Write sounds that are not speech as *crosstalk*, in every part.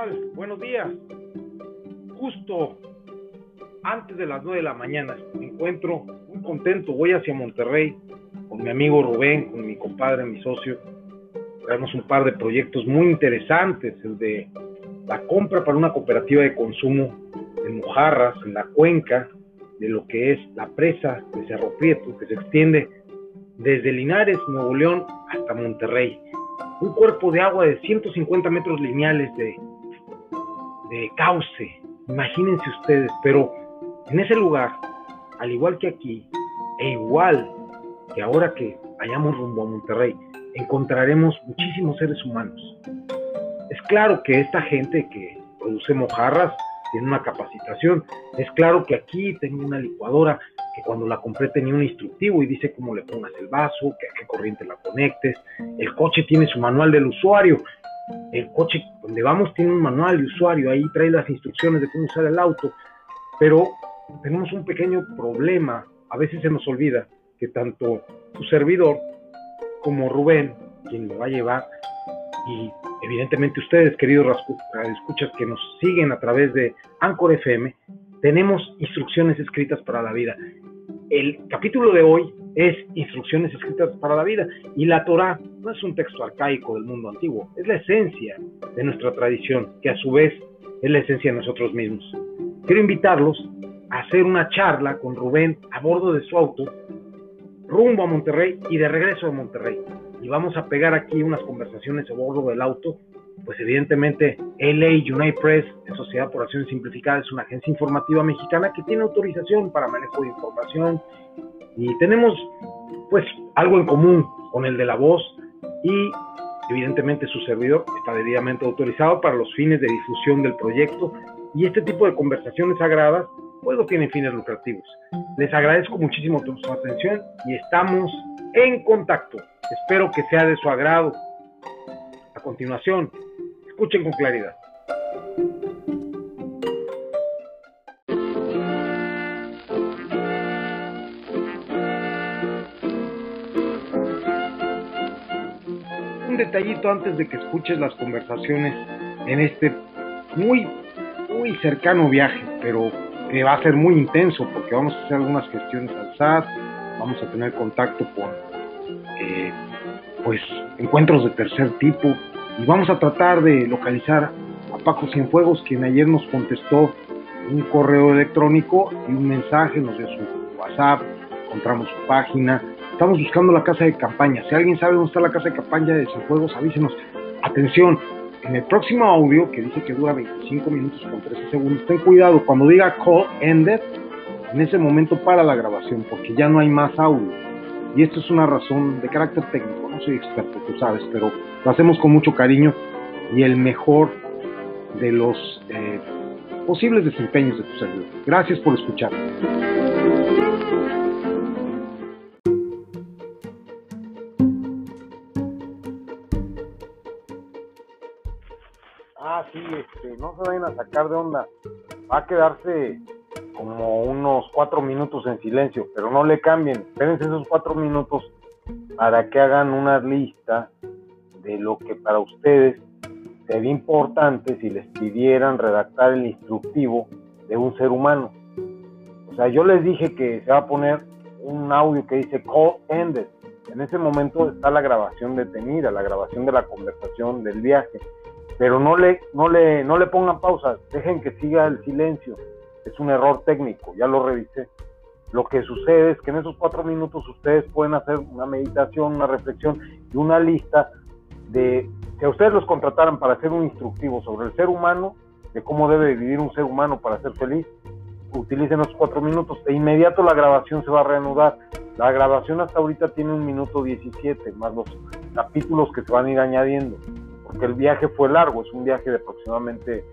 tal? Buenos días. Justo antes de las 9 de la mañana me encuentro muy contento. Voy hacia Monterrey con mi amigo Rubén, con mi compadre, mi socio. Tenemos un par de proyectos muy interesantes, el de la compra para una cooperativa de consumo en Mojarras, en la cuenca de lo que es la presa de Cerro Prieto, que se extiende desde Linares, Nuevo León, hasta Monterrey. Un cuerpo de agua de 150 metros lineales de, de cauce, imagínense ustedes, pero en ese lugar, al igual que aquí, e igual que ahora que vayamos rumbo a Monterrey, encontraremos muchísimos seres humanos. Es claro que esta gente que produce mojarras tiene una capacitación. Es claro que aquí tengo una licuadora que cuando la compré tenía un instructivo y dice cómo le pongas el vaso, que a qué corriente la conectes. El coche tiene su manual del usuario. El coche donde vamos tiene un manual de usuario, ahí trae las instrucciones de cómo usar el auto. Pero tenemos un pequeño problema. A veces se nos olvida que tanto su servidor como Rubén, quien me va a llevar, y evidentemente ustedes, queridos escuchas que nos siguen a través de Anchor FM, tenemos instrucciones escritas para la vida. El capítulo de hoy es instrucciones escritas para la vida y la Torah no es un texto arcaico del mundo antiguo, es la esencia de nuestra tradición, que a su vez es la esencia de nosotros mismos. Quiero invitarlos a hacer una charla con Rubén a bordo de su auto rumbo a Monterrey y de regreso a Monterrey. Y vamos a pegar aquí unas conversaciones a bordo del auto. Pues evidentemente LA United Press, Sociedad por Acciones Simplificadas, es una agencia informativa mexicana que tiene autorización para manejo de información y tenemos pues algo en común con el de la voz y evidentemente su servidor está debidamente autorizado para los fines de difusión del proyecto y este tipo de conversaciones sagradas pues no tienen fines lucrativos. Les agradezco muchísimo su atención y estamos en contacto. Espero que sea de su agrado. A continuación, escuchen con claridad. Detallito antes de que escuches las conversaciones en este muy, muy cercano viaje, pero que va a ser muy intenso porque vamos a hacer algunas gestiones al SAT, vamos a tener contacto con eh, pues encuentros de tercer tipo y vamos a tratar de localizar a Paco Cienfuegos quien ayer nos contestó un correo electrónico y un mensaje, nos dio su WhatsApp, encontramos su página, estamos buscando la casa de campaña, si alguien sabe dónde está la casa de campaña de Cienfuegos avísenos, atención, en el próximo audio, que dice que dura 25 minutos con 13 segundos, ten cuidado, cuando diga call ended, en ese momento para la grabación, porque ya no hay más audio. Y esto es una razón de carácter técnico, no soy experto, tú sabes, pero lo hacemos con mucho cariño y el mejor de los eh, posibles desempeños de tu servidor. Gracias por escuchar. No se vayan a sacar de onda. Va a quedarse como unos cuatro minutos en silencio, pero no le cambien. Espérense esos cuatro minutos para que hagan una lista de lo que para ustedes sería importante si les pidieran redactar el instructivo de un ser humano. O sea, yo les dije que se va a poner un audio que dice call ended. En ese momento está la grabación detenida, la grabación de la conversación del viaje pero no le, no le, no le pongan pausa, dejen que siga el silencio. Es un error técnico, ya lo revisé. Lo que sucede es que en esos cuatro minutos ustedes pueden hacer una meditación, una reflexión y una lista de, si a ustedes los contrataran para hacer un instructivo sobre el ser humano, de cómo debe vivir un ser humano para ser feliz, utilicen esos cuatro minutos. De inmediato la grabación se va a reanudar. La grabación hasta ahorita tiene un minuto 17, más los capítulos que se van a ir añadiendo porque el viaje fue largo, es un viaje de aproximadamente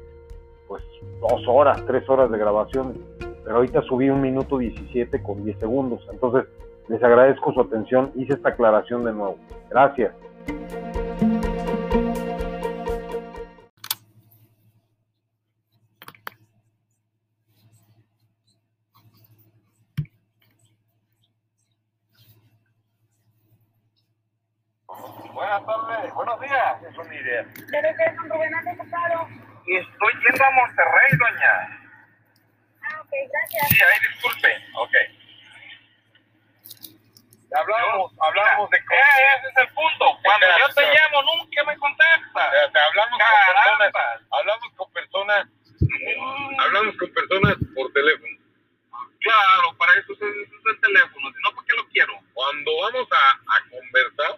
pues dos horas, tres horas de grabación, pero ahorita subí un minuto 17 con 10 segundos, entonces les agradezco su atención, hice esta aclaración de nuevo. Gracias. Días, es una idea. Debe ser con Rubén Casado. Estoy yendo a Monterrey, doña. Ah, ok, gracias. Sí, ahí disculpe. Ok. Hablamos, hablamos de cosas. Eh, ese es el punto. Cuando Espera, yo te llamo, nunca me contestas. Te hablamos con personas, hablamos con personas, Mm, hablamos con personas por teléfono. Claro, para eso es, eso es el teléfono. Si no, ¿por qué lo quiero? Cuando vamos a, a conversar,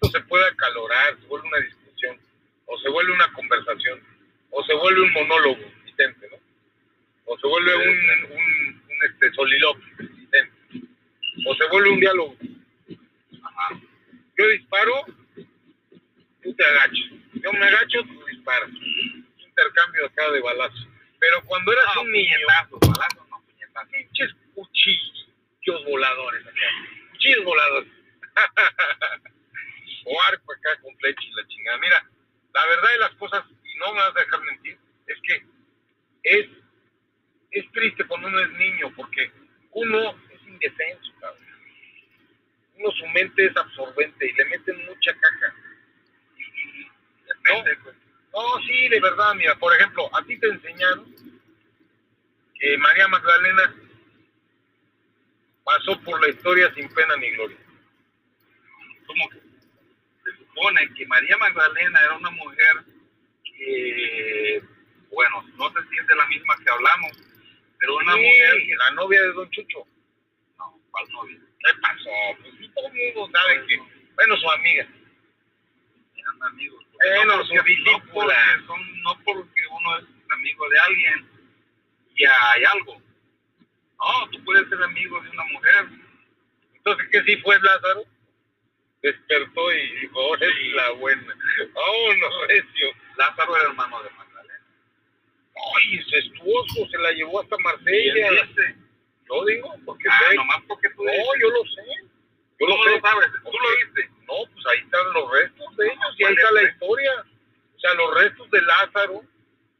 esto se puede acalorar, se vuelve una discusión, o se vuelve una conversación, o se vuelve un monólogo, Vicente, ¿no? O se vuelve un, un, un este, soliloquio, Vicente. O se vuelve un diálogo. Ajá. Yo disparo, tú te agachas. Yo me agacho, tú disparas. Intercambio acá de balazos. Pero cuando eras No, un niño, puñetazos, balazos, no, puñetazos. pinches cuchillos voladores acá. Cuchillos voladores. *laughs* o arco acá con flecha y la chingada. Mira, la verdad de las cosas, y no me vas a dejar mentir, es que es, es triste cuando uno es niño, porque uno es indefenso, cabrón. Uno su mente es absorbente y le meten mucha caja. Y, y- y- no, pues. no, sí, de verdad, mira, por ejemplo, a ti te enseñaron que María Magdalena pasó por la historia sin pena ni gloria. como que supone que María Magdalena era una mujer que, bueno, no sé si es de la misma que hablamos, pero una Sí, mujer que... la novia de Don Chucho. No, ¿cuál novia? ¿Qué pasó? Pues sí, todo el mundo sabe que, bueno, su amiga. Eran amigos. Bueno, no, su porque, no, porque son, no porque uno es amigo de alguien y hay algo. No, tú puedes ser amigo de una mujer. Entonces, ¿qué sí fue Lázaro? Despertó y dijo, ahora Sí. es la buena. Vámonos, recio. Lázaro era hermano de Magdalena. Ay, incestuoso, se la llevó hasta ¿Y Marsella. Yo digo, porque Ah, sé- nomás porque tú No, yo lo sé. Yo ¿Cómo sé. lo sabes? ¿Tú lo viste? No, pues ahí están los restos de ellos y ahí ¿Cuáles está la historia. O sea, los restos de Lázaro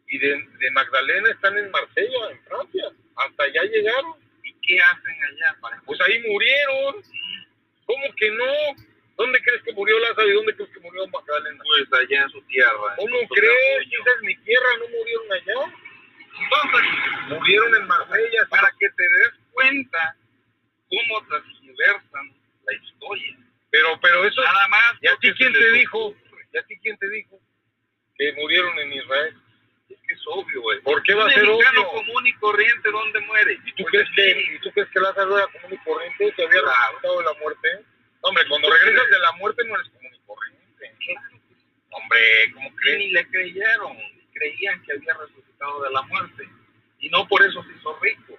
y de, de Magdalena están en Marsella, en Francia. Hasta allá llegaron. ¿Y qué hacen allá? Para... Pues ahí murieron. ¿Cómo que no? ¿Dónde crees que murió Lázaro y dónde crees que murió Magdalena? Pues allá en su tierra. ¿Cómo crees? Esa es mi tierra, no murieron allá. Entonces, Murieron en Marsella. para que te des cuenta cómo transgiversan la historia. Pero, pero eso. Nada más. ¿Y a ti quién te dijo? ¿Y a ti quién te dijo? Que murieron en Israel. Es que es obvio, güey. ¿Por qué va a ser obvio? común y corriente, ¿dónde muere? ¿Y tú, Pues crees que, aquí. ¿Y tú crees que Lázaro era común y corriente? ¿Se había Claro. resucitado de la muerte? Hombre, cuando regresas de la muerte no eres común y corriente. Hombre, ¿cómo Y crees? ni le creyeron, creían que había resucitado de la muerte. Y no por eso se hizo rico.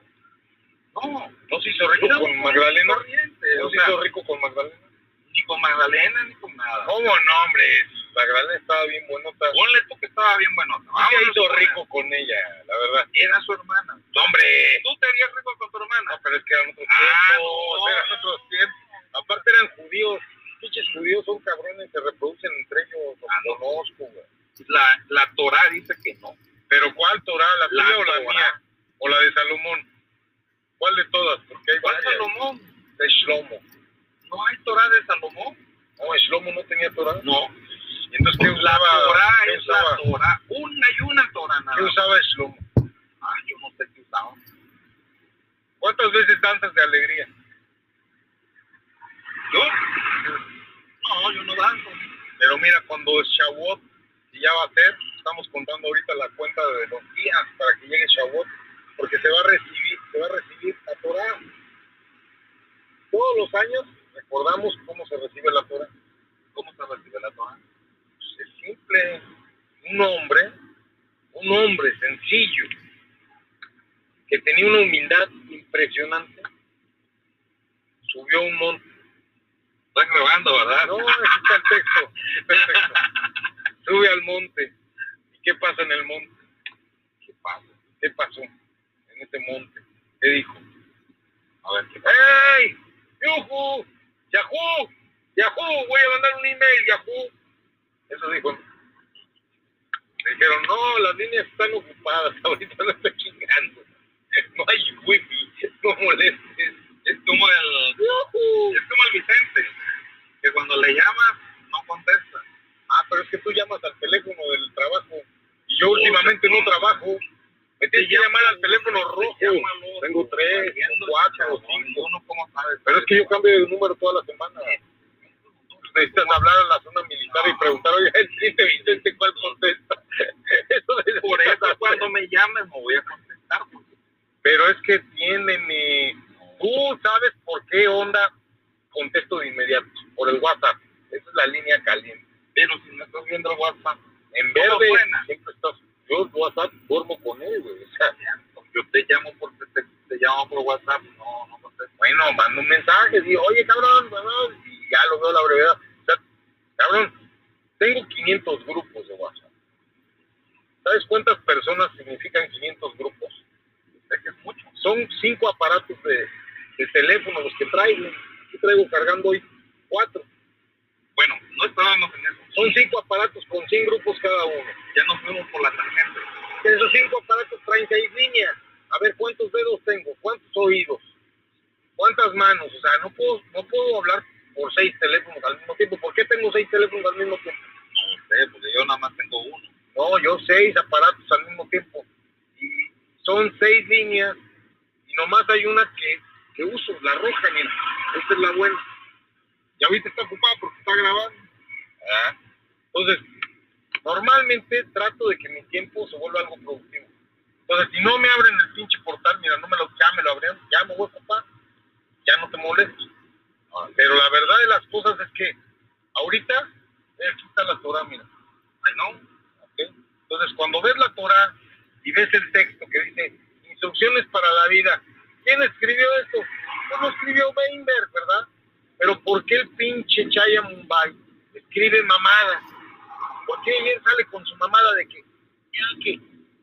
No, ¿No se hizo rico con Magdalena? ¿No o se sea, hizo rico con Magdalena? ni con Magdalena ni con nada. ¿Cómo no, hombre? Magdalena estaba bien buenota. Ponle tú que estaba bien bueno. Sí se hizo rico con ella, la verdad. Era su hermana. No, hombre. ¿Tú te harías rico con tu hermana? No, pero es que eran otros Ah, tiempos. no. Eran otros tiempos. Aparte eran judíos. Pinches judíos son cabrones, se reproducen entre ellos. Los Ah, no. conozco, güey. La, la Torah dice que no. Pero ¿cuál Torah? ¿La La tuya o la Torah. mía? ¿O la de Salomón? ¿Cuál de todas? Porque hay ¿Cuál varias. Salomón? De Shlomo. ¿No hay Torah de Salomón? No, Shlomo no tenía Torah. No. ¿Y entonces qué La usaba? Torah ¿Qué es la? Torah. Una y una Torah nada ¿Qué usaba Shlomo? Ah, yo no sé qué usaba. ¿Cuántas veces danzas de alegría? ¿Yo? No, yo no danzo. Pero mira, cuando es Shavuot, ya va a ser, estamos contando ahorita la cuenta de los días para que llegue Shavuot, porque se va a recibir, se va a recibir la Torah. Todos los años recordamos cómo se recibe la Torah. ¿Cómo se recibe la Torah? Pues es simple. Un hombre, un hombre sencillo, que tenía una humildad impresionante, subió un monte. Estás grabando, ¿verdad? No, aquí está el texto. texto. *laughs* Sube al monte. ¿Y qué pasa en el monte? ¿Qué pasa? ¿Qué pasó en ese monte? ¿Qué dijo? A ver, ¿qué pasa? ¡Ey! ¡Yuhu! ¡Yahoo! ¡Yahoo! Voy a mandar un email, Yahoo. Eso dijo. Dijeron, no, las líneas están ocupadas, *laughs* ahorita no estoy chingando. No hay wifi, no molestes. Es como el, es como el Vicente, que cuando le llamas no contesta. Ah, pero es que tú llamas al teléfono del trabajo Yo últimamente no trabajo. Me tienes que llamar al teléfono rojo. Tengo tres, cuatro, cinco. Uno, ¿cómo sabes? Pero es que yo cambio de número toda la semana. Necesitas hablar a la zona militar y preguntar, oye, el cliente Vicente, ¿cuál contesta? *laughs* Eso Por *laughs* eso cuando me llames me voy a contestar. Pero es que tienen, eh, tú sabes por qué onda contesto de inmediato, por el WhatsApp. Esa es la línea caliente. Pero si no estás viendo el WhatsApp, En verde, suena. siempre estás, yo el WhatsApp duermo con él, güey. O sea, yo te llamo por te llamo por WhatsApp, no, no contesto. bueno, mando un mensaje, digo, oye, cabrón, cabrón, y ya lo veo a la brevedad. O sea, cabrón, tengo 500 grupos de WhatsApp. ¿Sabes cuántas personas significan 500 grupos? Es que es mucho. Son cinco aparatos de, de teléfono los que traigo. Yo traigo cargando hoy cuatro. Bueno, no estábamos en eso. Son cinco aparatos con 100 grupos cada uno. Ya nos fuimos por la tangente. De esos cinco aparatos traen seis líneas. A ver cuántos dedos tengo, cuántos oídos, cuántas manos. O sea, no puedo, no puedo hablar por seis teléfonos al mismo tiempo. ¿Por qué tengo seis teléfonos al mismo tiempo? No sé, porque yo nada más tengo uno. No, yo seis aparatos al mismo tiempo. Y son seis líneas y nomás hay una que, uso, la roja, mira. Esta es la buena. Y ahorita está ocupada porque está grabando. ¿verdad? Entonces, normalmente trato de que mi tiempo se vuelva algo productivo. Entonces, si no me abren el pinche portal, mira, no me lo, ya me lo abrieron, ya me voy a ocupar, ya no te molesto. Ah, Pero la verdad de las cosas es que ahorita, eh, aquí está la Torah, mira. No. Entonces, cuando ves la Torah y ves el texto que dice instrucciones para la vida, ¿quién escribió esto? Pues lo escribió Weinberg, ¿verdad? Pero ¿por qué el pinche Chaya Mumbai escribe mamadas? ¿Por qué él sale con su mamada de que, que,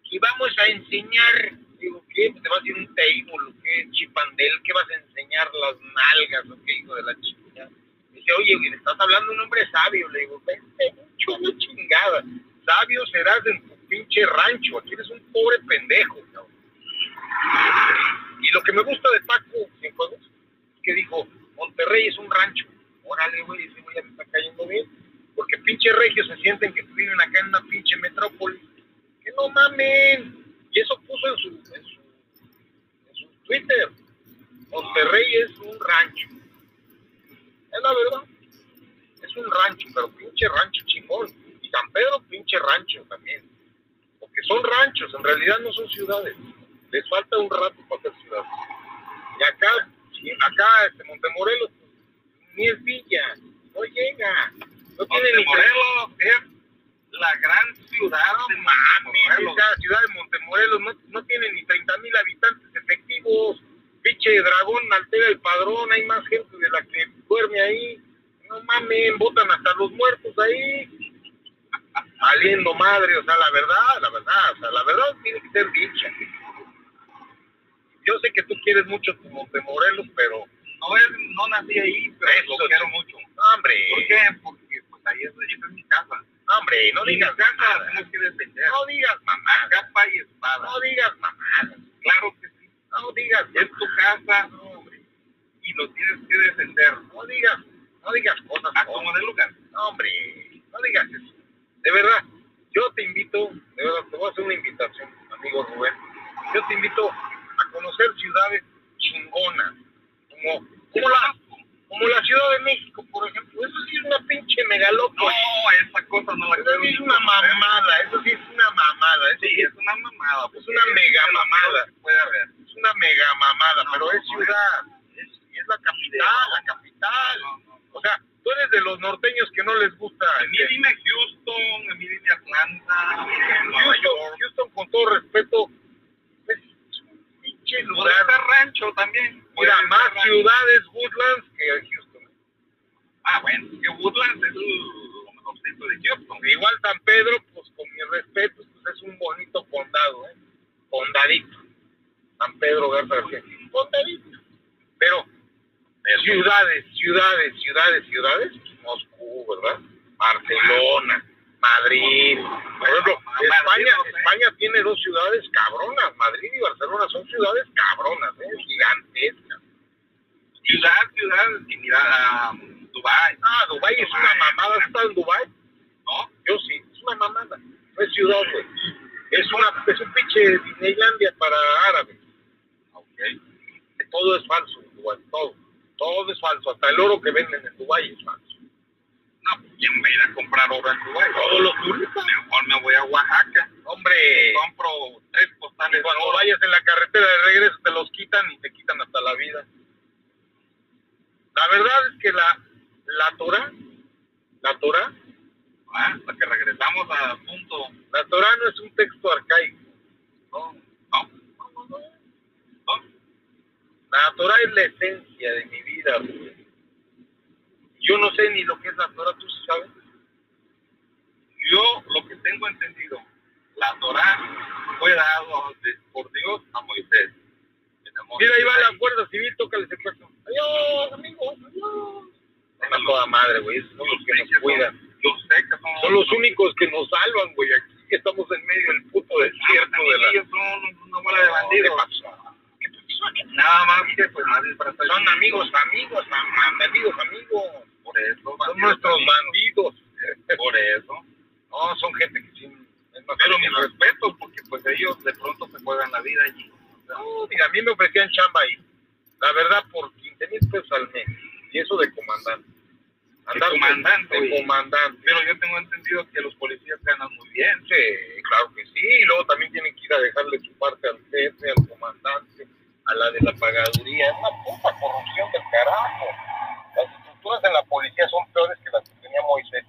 que vamos a enseñar? Digo, ¿qué? Pues ¿Te vas a ir un table qué? Chipandel, ¿qué vas a enseñar las nalgas o qué hijo de la chica? Dice, oye, le estás hablando un hombre sabio. Le digo, vente mucho, no chingada. Sabio serás en tu pinche rancho. Aquí eres un pobre pendejo. Y lo que me gusta de Paco es que dijo, Monterrey es un rancho. Órale, güey, ese güey me está cayendo bien. Porque pinche regios se sienten que viven acá en una pinche metrópoli. Que no mamen. Y eso puso en su, en su, en su Twitter. Monterrey es un rancho. Es la verdad. Es un rancho, pero pinche rancho chingón. Y San Pedro, pinche rancho también. Porque son ranchos, en realidad no son ciudades. Les falta un rato para ser ciudades. Y acá, acá, este Montemorelos, ni es villa, no llega. No tiene ni Montemorelos es la gran ciudad de Montemorelos. esa ciudad de Montemorelos no, no tiene ni 30 mil habitantes efectivos. Pinche dragón altera el padrón, hay más gente de la que duerme ahí. No mames, votan hasta los muertos ahí. Saliendo madre, o sea, la verdad, la verdad, o sea, la verdad tiene que ser dicha. Yo sé que tú quieres mucho tu Montemorelos, pero, No, es, no nací ahí, pero Eso, lo quiero mucho. no, hombre, ¿Por qué? Porque pues ahí es, esa es mi casa. no, hombre, no Mi digas casa la mamadas. tenemos que defender. No digas mamadas. capa y espada. No digas mamadas. Claro que sí. No digas Es tu casa y lo tienes que defender. No digas, no digas cosas. A como de lugar. No, hombre, no digas eso. De verdad, yo te invito, de verdad, te voy a hacer una invitación, amigo Rubén. Yo te invito conocer ciudades chingonas, como, como, la, como la Ciudad de México, por ejemplo. Eso sí es una pinche megalópolis. No, esa cosa no la Eso sí es una mamada, eso sí es una mamada. Eso Sí, es una mamada. Es una mega mamada. Puede haber. es una mega mamada, No, pero es ciudad, es, es la capital, la capital. O sea, tú eres de los norteños que no les gusta. A mí dime Houston, a mí dime Atlanta, a mí dime Nueva Houston, York. Houston, con todo respeto, es un pinche Puede lugar. ser rancho también. Puede Mira, ser más rancho. ciudades Woodlands que Houston. Ah, bueno, que Woodlands es lo mejorcito de Houston. Igual San Pedro, pues con mi respeto, pues es un bonito condado, ¿eh? Condadito. San Pedro Garza García. Condadito. Pero ciudades, ciudades, ciudades, ciudades, pues, Moscú, ¿verdad? Barcelona, Madrid. Por ejemplo, Madrid, España, no sé. España tiene dos ciudades cabronas. Madrid y Barcelona son ciudades cabronas, ¿eh? gigantescas. Ciudad, ciudad, y mira, a Dubai, Ah, Dubái es una mamada. ¿Has estado en Dubái? ¿no? Yo sí, es una mamada. No es ciudad, güey. Es, una, es un pinche Disneylandia para árabes. Ok. Todo es falso en Dubái, todo. Todo es falso. Hasta el oro que venden en Dubái es falso. No, ¿quién va a ir a comprar oro en Dubái? Todos los turistas. Mejor me voy a Oaxaca. Hombre, Compro tres postales cuando oro. vayas en la carretera de regreso te los quitan y te quitan hasta la vida. La verdad es que la, la Torah, la Torah, Ah, hasta que regresamos al punto. la Torah no es un texto arcaico. No, no, no, no, no. No. La Torah es la esencia de mi vida. Rubén. Yo no sé ni lo que es la Torah, tú sí sabes. Yo lo que tengo entendido, la Torah fue dado por Dios a Moisés. Mira, ahí va la. Guardia Civil, toca el secuestro. Adiós, amigos, adiós. Toda madre, güey. Son los que nos cuidan. Son, los únicos que nos salvan, güey. Aquí estamos en medio del puto desierto de la... Nada más que pues Son amigos, amigos, am- amigos, amigos. Por eso, Son nuestros bandidos. *laughs* Por eso. No, son gente que sí. Pero mis respetos, porque pues ellos de pronto se juegan la vida allí. No, mira, a mí me ofrecían chamba ahí. La verdad, por 15 mil pesos al mes. Y eso de comandante. De comandante, De güey. comandante. Pero yo tengo entendido que los policías ganan muy bien. Sí, claro que sí. Y luego también tienen que ir a dejarle su parte al jefe, al comandante, a la de la pagaduría. Es una puta corrupción del carajo. En la policía son peores que las que tenía Moisés.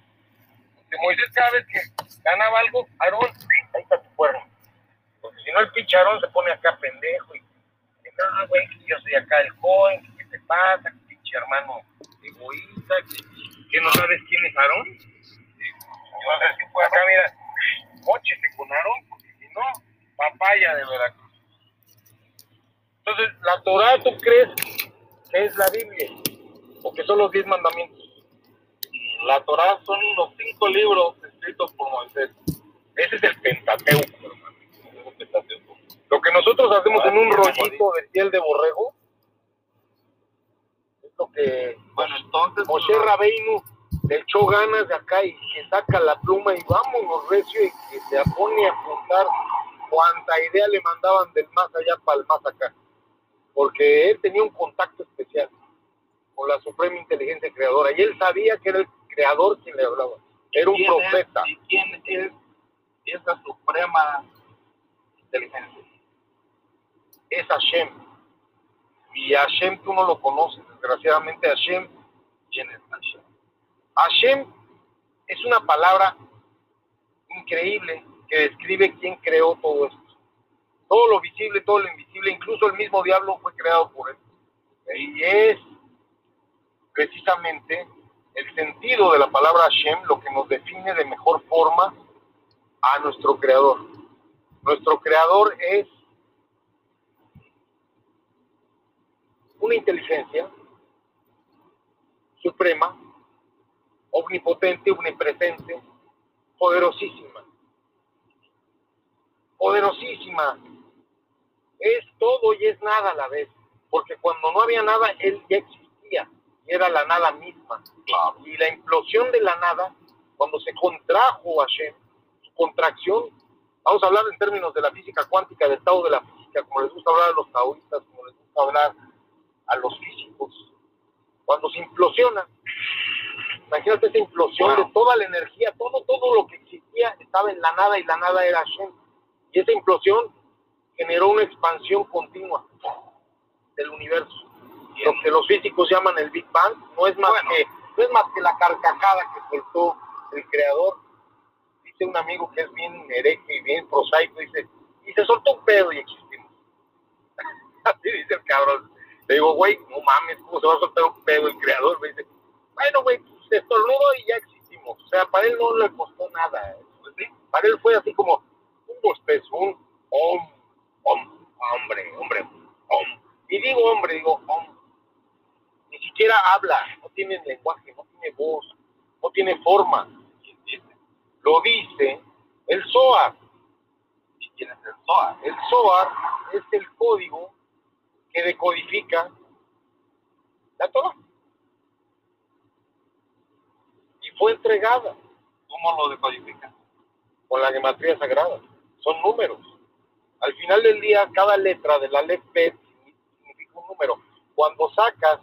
Porque Moisés cada vez que ganaba algo, Aarón, ahí está tu cuerno. Porque si no el pinche Aarón se pone acá pendejo y dice, güey, yo soy acá el joven, qué te pasa, que pinche hermano egoísta, que, no sabes quién es Aarón. Entonces, si fue acá, mira, mochese con Aarón, porque si no, papaya de Veracruz. Entonces, ¿la Torah tú crees que es la Biblia? ¿O que son los diez mandamientos? La Torah son los cinco libros escritos por Moisés. Ese es el Pentateuco, hermano. El Pentateuco. Lo que nosotros hacemos en un rollito de piel de borrego es lo que Bueno, entonces. Moshe Rabeinu le echó ganas de acá y que saca la pluma y vámonos recio y que se pone a apuntar cuanta idea le mandaban del más allá para el más acá. Porque él tenía un contacto especial con la Suprema Inteligencia Creadora y él sabía que era el creador quien le hablaba. Era un ¿Quién es- profeta. ¿Y quién es esa suprema inteligencia? es Hashem. Y Hashem tú no lo conoces, desgraciadamente Hashem. ¿Quién es Hashem? Hashem es una palabra increíble que describe quién creó todo esto. Todo lo visible, todo lo invisible, incluso el mismo diablo fue creado por él. Y es precisamente el sentido de la palabra Hashem lo que nos define de mejor forma a nuestro creador. Nuestro creador es una inteligencia suprema, omnipotente, omnipresente, poderosísima. Poderosísima. Es todo y es nada a la vez. Porque cuando no había nada, él ya existía. Era la nada misma. Y la implosión de la nada, cuando se contrajo Hashem, su contracción, vamos a hablar en términos de la física cuántica, del estado de la física, como les gusta hablar a los taoístas, como les gusta hablar a los físicos. Cuando se implosiona, imagínate esa implosión de toda la energía, todo, todo lo que existía estaba en la nada y la nada era Hashem. Y esa implosión generó una expansión continua del universo. Lo que los físicos llaman el Big Bang no es más Bueno. que no es más que la carcajada que soltó el creador. Dice un amigo que es bien hereje y bien prosaico, dice, y se soltó un pedo y existimos. *laughs* Así dice el cabrón. Le digo, güey, no mames, ¿cómo se va a soltar un pedo el creador? Me dice, bueno, güey, se estornudó y ya existimos. O sea, para él no le costó nada. Pues sí, Para él fue así como un bostezo, un om, om, hombre, hombre, om. Y digo hombre, digo om. Siquiera habla, no tiene lenguaje, no tiene voz, no tiene forma. Lo dice el Zohar. ¿Y quién es el Zohar? El es el código que decodifica la Torah. Y fue entregada ¿Cómo lo decodifican? con la gematría sagrada. son números. Al final del día, cada letra de la Aleph-Bet significa un número. Cuando sacas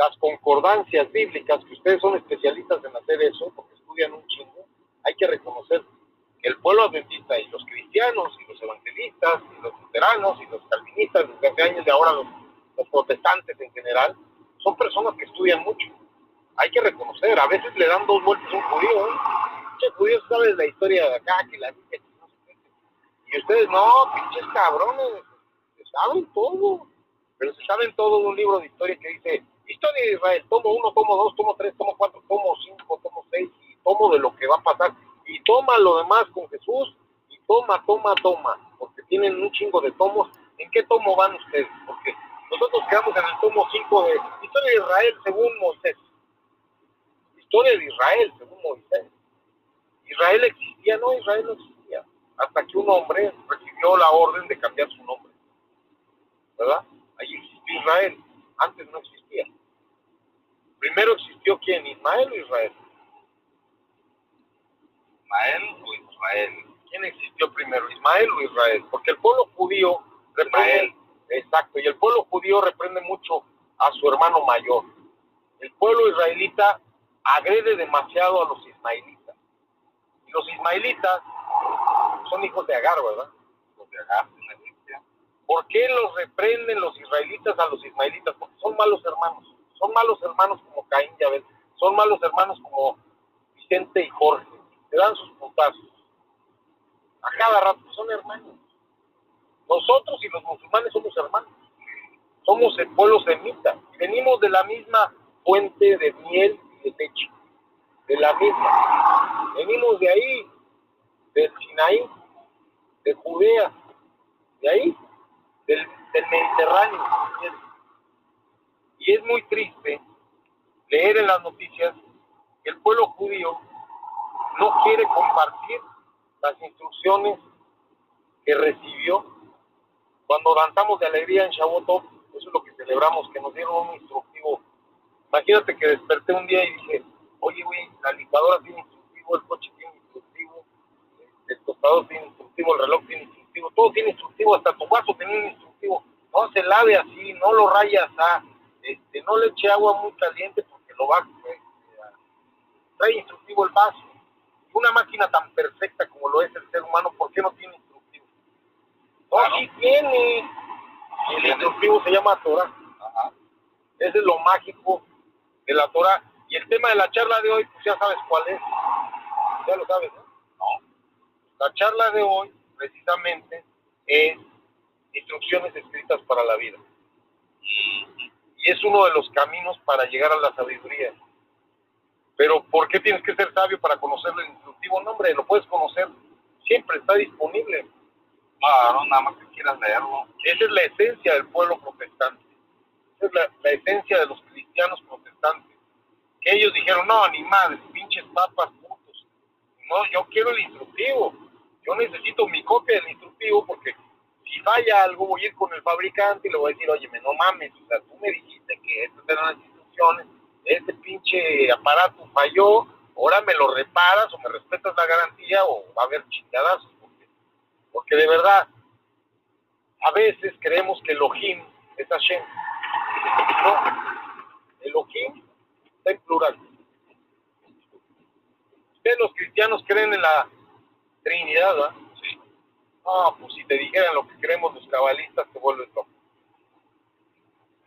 las concordancias bíblicas, que ustedes son especialistas en hacer eso, porque estudian un chingo, hay que reconocer que el pueblo adventista y los cristianos y los evangelistas y los luteranos y los calvinistas desde hace años y ahora los, protestantes en general, son personas que estudian mucho. Hay que reconocer, a veces le dan dos vueltas a un judío, ¿eh? Che, judío sabe la historia de acá, que la que no qué. Y ustedes, no, pinches cabrones, se saben todo. Pero se saben todo de un libro de historia que dice Historia de Israel, tomo uno, tomo dos, tomo tres, tomo cuatro, tomo cinco, tomo seis, y tomo de lo que va a pasar. Y toma lo demás con Jesús, y toma, toma, toma, porque tienen un chingo de tomos. ¿En qué tomo van ustedes? Porque nosotros quedamos en el tomo 5 de Historia de Israel según Moisés. Historia de Israel según Moisés. Israel existía, no, Israel no existía. Hasta que un hombre recibió la orden de cambiar su nombre. ¿Verdad? Allí existió Israel. Antes no existía. Primero existió quién, Ismael o Israel. Ismael o Israel. ¿Quién existió primero, Ismael o Israel? Porque el pueblo judío reprende, exacto, y el pueblo judío reprende mucho a su hermano mayor. El pueblo israelita agrede demasiado a los ismaelitas. Y los ismaelitas son hijos de Agar, ¿verdad? Los de Agar. ¿Por qué los reprenden los israelitas a los ismaelitas? Porque son malos hermanos. Son malos hermanos como Caín y Abel. Son malos hermanos como Vicente y Jorge. Se dan sus putazos. A cada rato son hermanos. Nosotros y los musulmanes somos hermanos. Somos el pueblo semita. Venimos de la misma fuente de miel y de leche. De la misma. Venimos de ahí, del Sinaí, de Judea, de ahí, del Mediterráneo. Es muy triste leer en las noticias que el pueblo judío no quiere compartir las instrucciones que recibió cuando danzamos de alegría en Shavuot, eso es lo que celebramos, que nos dieron un instructivo. Imagínate que desperté un día y dije, oye, güey, la licuadora tiene instructivo, el coche tiene instructivo, el tostador tiene instructivo, el reloj tiene instructivo, todo tiene instructivo, hasta tu vaso tiene un instructivo. No se lave así, no lo rayas a, este, no le eche agua muy caliente porque lo va a... trae instructivo el vaso. Una máquina tan perfecta como lo es el ser humano, ¿por qué no tiene instructivo? No, Claro. sí tiene. El instructivo se llama Torah. Ajá. Ese es lo mágico de la Torah. Y el tema de la charla de hoy, pues ya sabes cuál es. Ya lo sabes, ¿no? No. La charla de hoy, precisamente, es instrucciones escritas para la vida. Y es uno de los caminos para llegar a la sabiduría. Pero, ¿por qué tienes que ser sabio para conocer el instructivo? No, hombre, lo puedes conocer. Siempre está disponible. Claro, nada más que quieras leerlo. Esa es la esencia del pueblo protestante. Esa es la, la esencia de los cristianos protestantes. Que ellos dijeron, no, ni madre, pinches papas putos. No, yo quiero el instructivo. Yo necesito mi copia del instructivo porque si falla algo voy a ir con el fabricante y le voy a decir, oye, no mames, o sea, tú me dijiste que estas eran las instrucciones, este pinche aparato falló, ahora me lo reparas o me respetas la garantía o va a haber chingadazos. Porque, porque de verdad, a veces creemos que Elohim es Hashem. No, Elohim está en plural. Ustedes los cristianos creen en la Trinidad, ¿verdad? No, pues si te dijeran lo que creemos los cabalistas, te vuelves loco.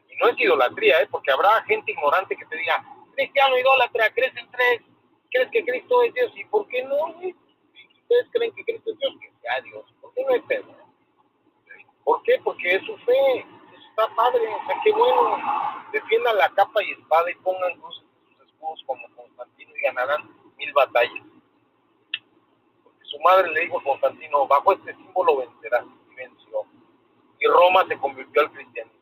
Y no es idolatría, ¿eh? Porque habrá gente ignorante que te diga, cristiano idólatra, crees en tres, crees que Cristo es Dios, ¿y por qué no? güey? Si ustedes creen que Cristo es Dios, que sea Dios. ¿Por qué no es Pedro? ¿Por qué? Porque es su fe. Eso está padre, o sea, qué bueno. Defiendan la capa y espada y pongan cruces en sus escudos como Constantino y ganarán mil batallas. Su madre le dijo a Constantino, bajo este símbolo vencerás y venció. Y Roma se convirtió al cristianismo.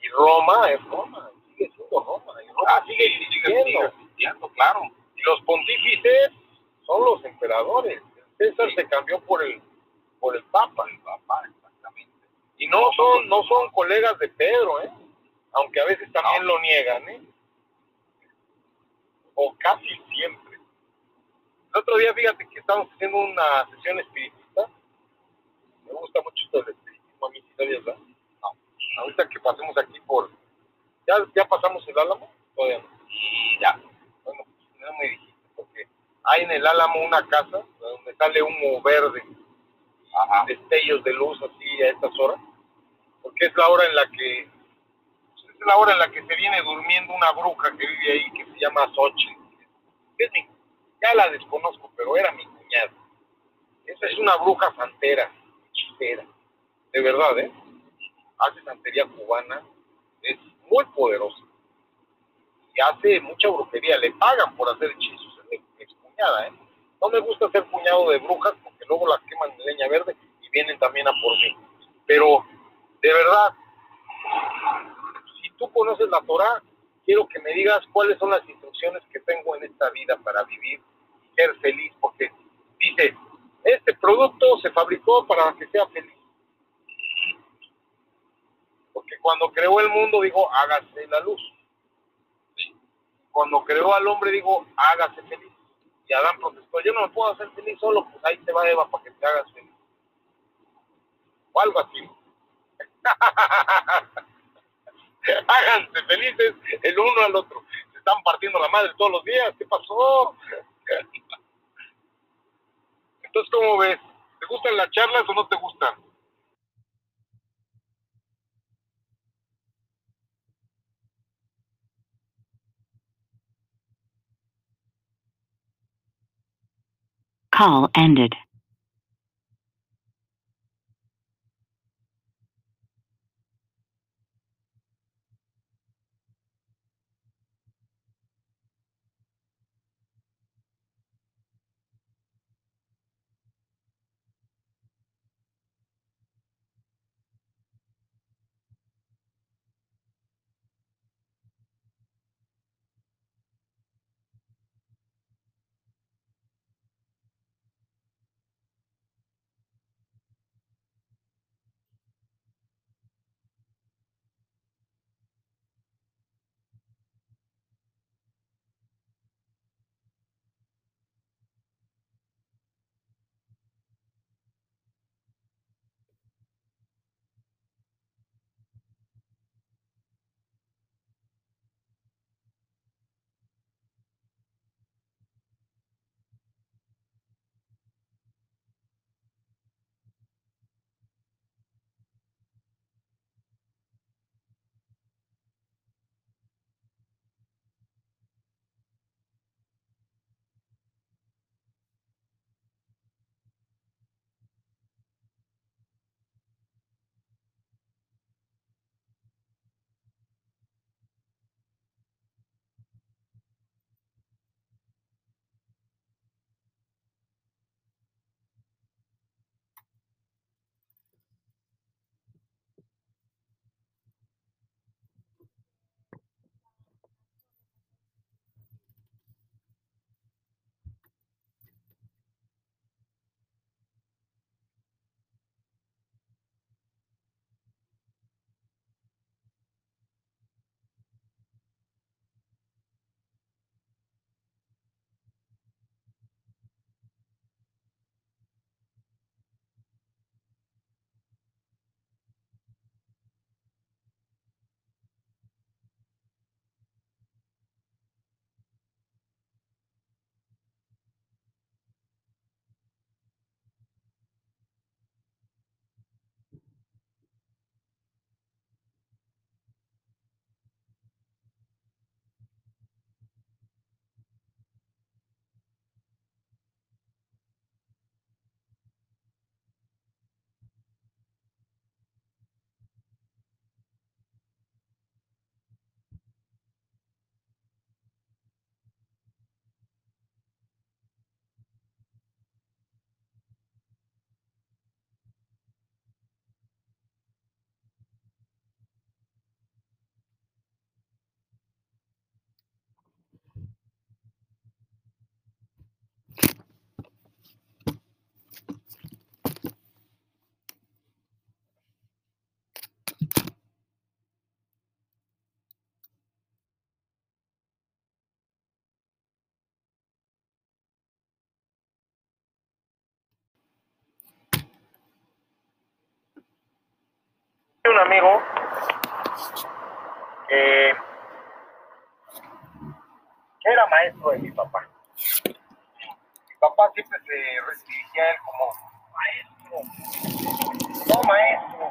Y Roma es Roma, sigue siendo Roma. Y Roma Ah, sigue sigue, sigue, sigue existiendo. claro. Y los pontífices son los emperadores. El César se cambió por el por el Papa. El papá, exactamente. Y no son, no son colegas de Pedro, ¿eh? Aunque a veces también No. lo niegan, ¿eh? O casi siempre. El otro día, fíjate que estábamos haciendo una sesión espiritista Me gusta mucho esto del espiritismo, a mí sí. No. Ahorita que pasemos aquí por... ¿Ya, ya pasamos el Álamo? Todavía no. Y ya. Bueno, pues no me dijiste, porque hay en el Álamo una casa donde sale humo verde, Ajá. destellos de luz así a estas horas, porque es la hora en la que es la hora en la que se viene durmiendo una bruja que vive ahí que se llama Xochitl. Es mi- ya la desconozco, pero era mi cuñada. Esa es una bruja santera, hechicera, de verdad, ¿eh? Hace santería cubana, es muy poderosa y hace mucha brujería, le pagan por hacer hechizos, es mi excuñada, ¿eh? No me gusta ser cuñado de brujas porque luego las queman en leña verde y vienen también a por mí. Pero, de verdad, si tú conoces la Torah, quiero que me digas cuáles son las instrucciones que tengo en esta vida para vivir y ser feliz, porque dice, este producto se fabricó para que sea feliz. Porque cuando creó el mundo dijo, hágase la luz. Cuando creó al hombre dijo, hágase feliz. Y Adán protestó, yo no me puedo hacer feliz solo, pues ahí te va Eva para que te hagas feliz. O algo así. *laughs* Háganse felices el uno al otro. Están partiendo la madre todos los días. ¿Qué pasó? *laughs* Entonces, ¿cómo ves? ¿Te gustan las charlas o no te gustan? Call ended. Un amigo que, que era maestro de mi papá. Mi papá siempre se dirigía a él como maestro. No, maestro.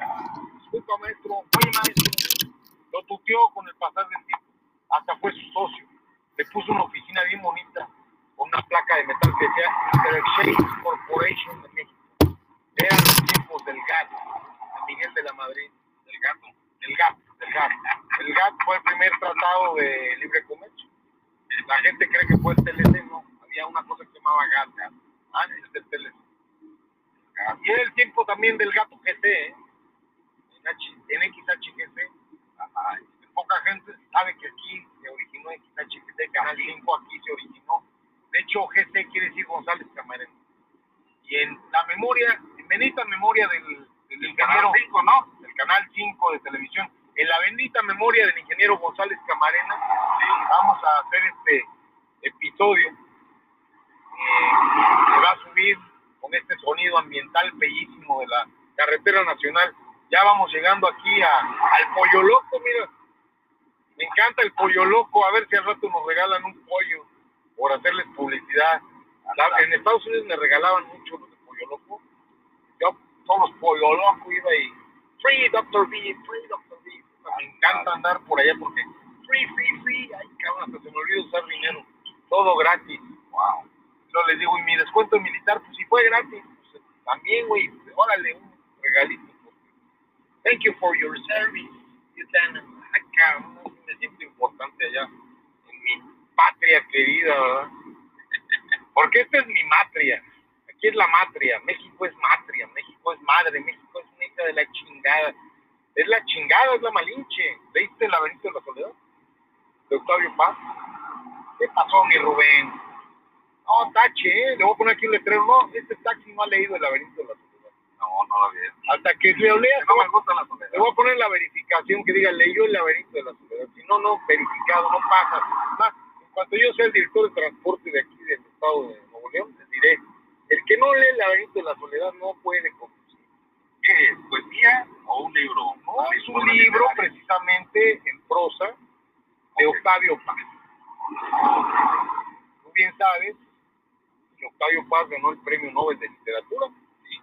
Disculpa, maestro. Oye, maestro. Lo tuteó con el pasar del tiempo. Hasta fue su socio. Le puso una oficina bien bonita con una placa de metal que decía Interexchange Corporation de México. Eran los tiempos del gato, de Miguel de la Madrid, del gato, del GATT, del GATT. El fue el primer tratado de libre comercio. La gente cree que fue el TLC, no. Había una cosa que se llamaba GATT, GATT. Ah, del TLC. Y era el tiempo también del gato GC, ¿eh? en, H, en XHGC. Ajá. Poca gente sabe que aquí se originó XHGC, Canal 5, aquí se originó. De hecho, GC quiere decir González Camarena. Y en la memoria, en bendita memoria del, del ingeniero 5, ¿no? Del Canal 5 de televisión, en la bendita memoria del ingeniero González Camarena, vamos a hacer este episodio. Eh, se va a subir con este sonido ambiental bellísimo de la carretera nacional. Ya vamos llegando aquí a, al Pollo Loco, mira. Me encanta el Pollo Loco, a ver si al rato nos regalan un pollo por hacerles publicidad. La- en Estados Unidos me regalaban mucho los de Pollo Loco. Yo, todos los Pollo Loco iba y Free Dr. B, Free Dr. B. Me encanta andar por allá porque free, free, free. Ay, cabrón, hasta se me olvidó usar dinero. Todo gratis. Wow. Yo les digo, y mi descuento militar, pues si fue gratis, pues, también, güey, órale, un regalito. pues. Thank you for your service, lieutenant. Ay, cabrón, sí me siento importante allá, en mi patria querida, ¿verdad? *laughs* Porque esta es mi matria. Aquí es la matria. México es matria. México es madre. México es una hija de la chingada. Es la chingada, es la malinche. ¿Leíste el laberinto de la soledad? De Octavio Paz. ¿Qué pasó, mi Rubén? No, tache, ¿eh? Le voy a poner aquí un letrero. No, este taxi no ha leído el laberinto de la soledad. No, no lo vi. Hasta que lo leas, No me gusta la soledad. le voy a poner la verificación que diga leyó el laberinto de la soledad. Si no, no, verificado, no pasa. Más, en cuanto yo sea el director de transporte de aquí del estado de Nuevo León, les diré, el que no lee el laberinto de la soledad no puede conducir. ¿Qué es? ¿Poesía o un libro? No, es un libro literaria. precisamente en prosa de Octavio Paz. Tú bien sabes que Octavio Paz ganó el premio Nobel de Literatura sí,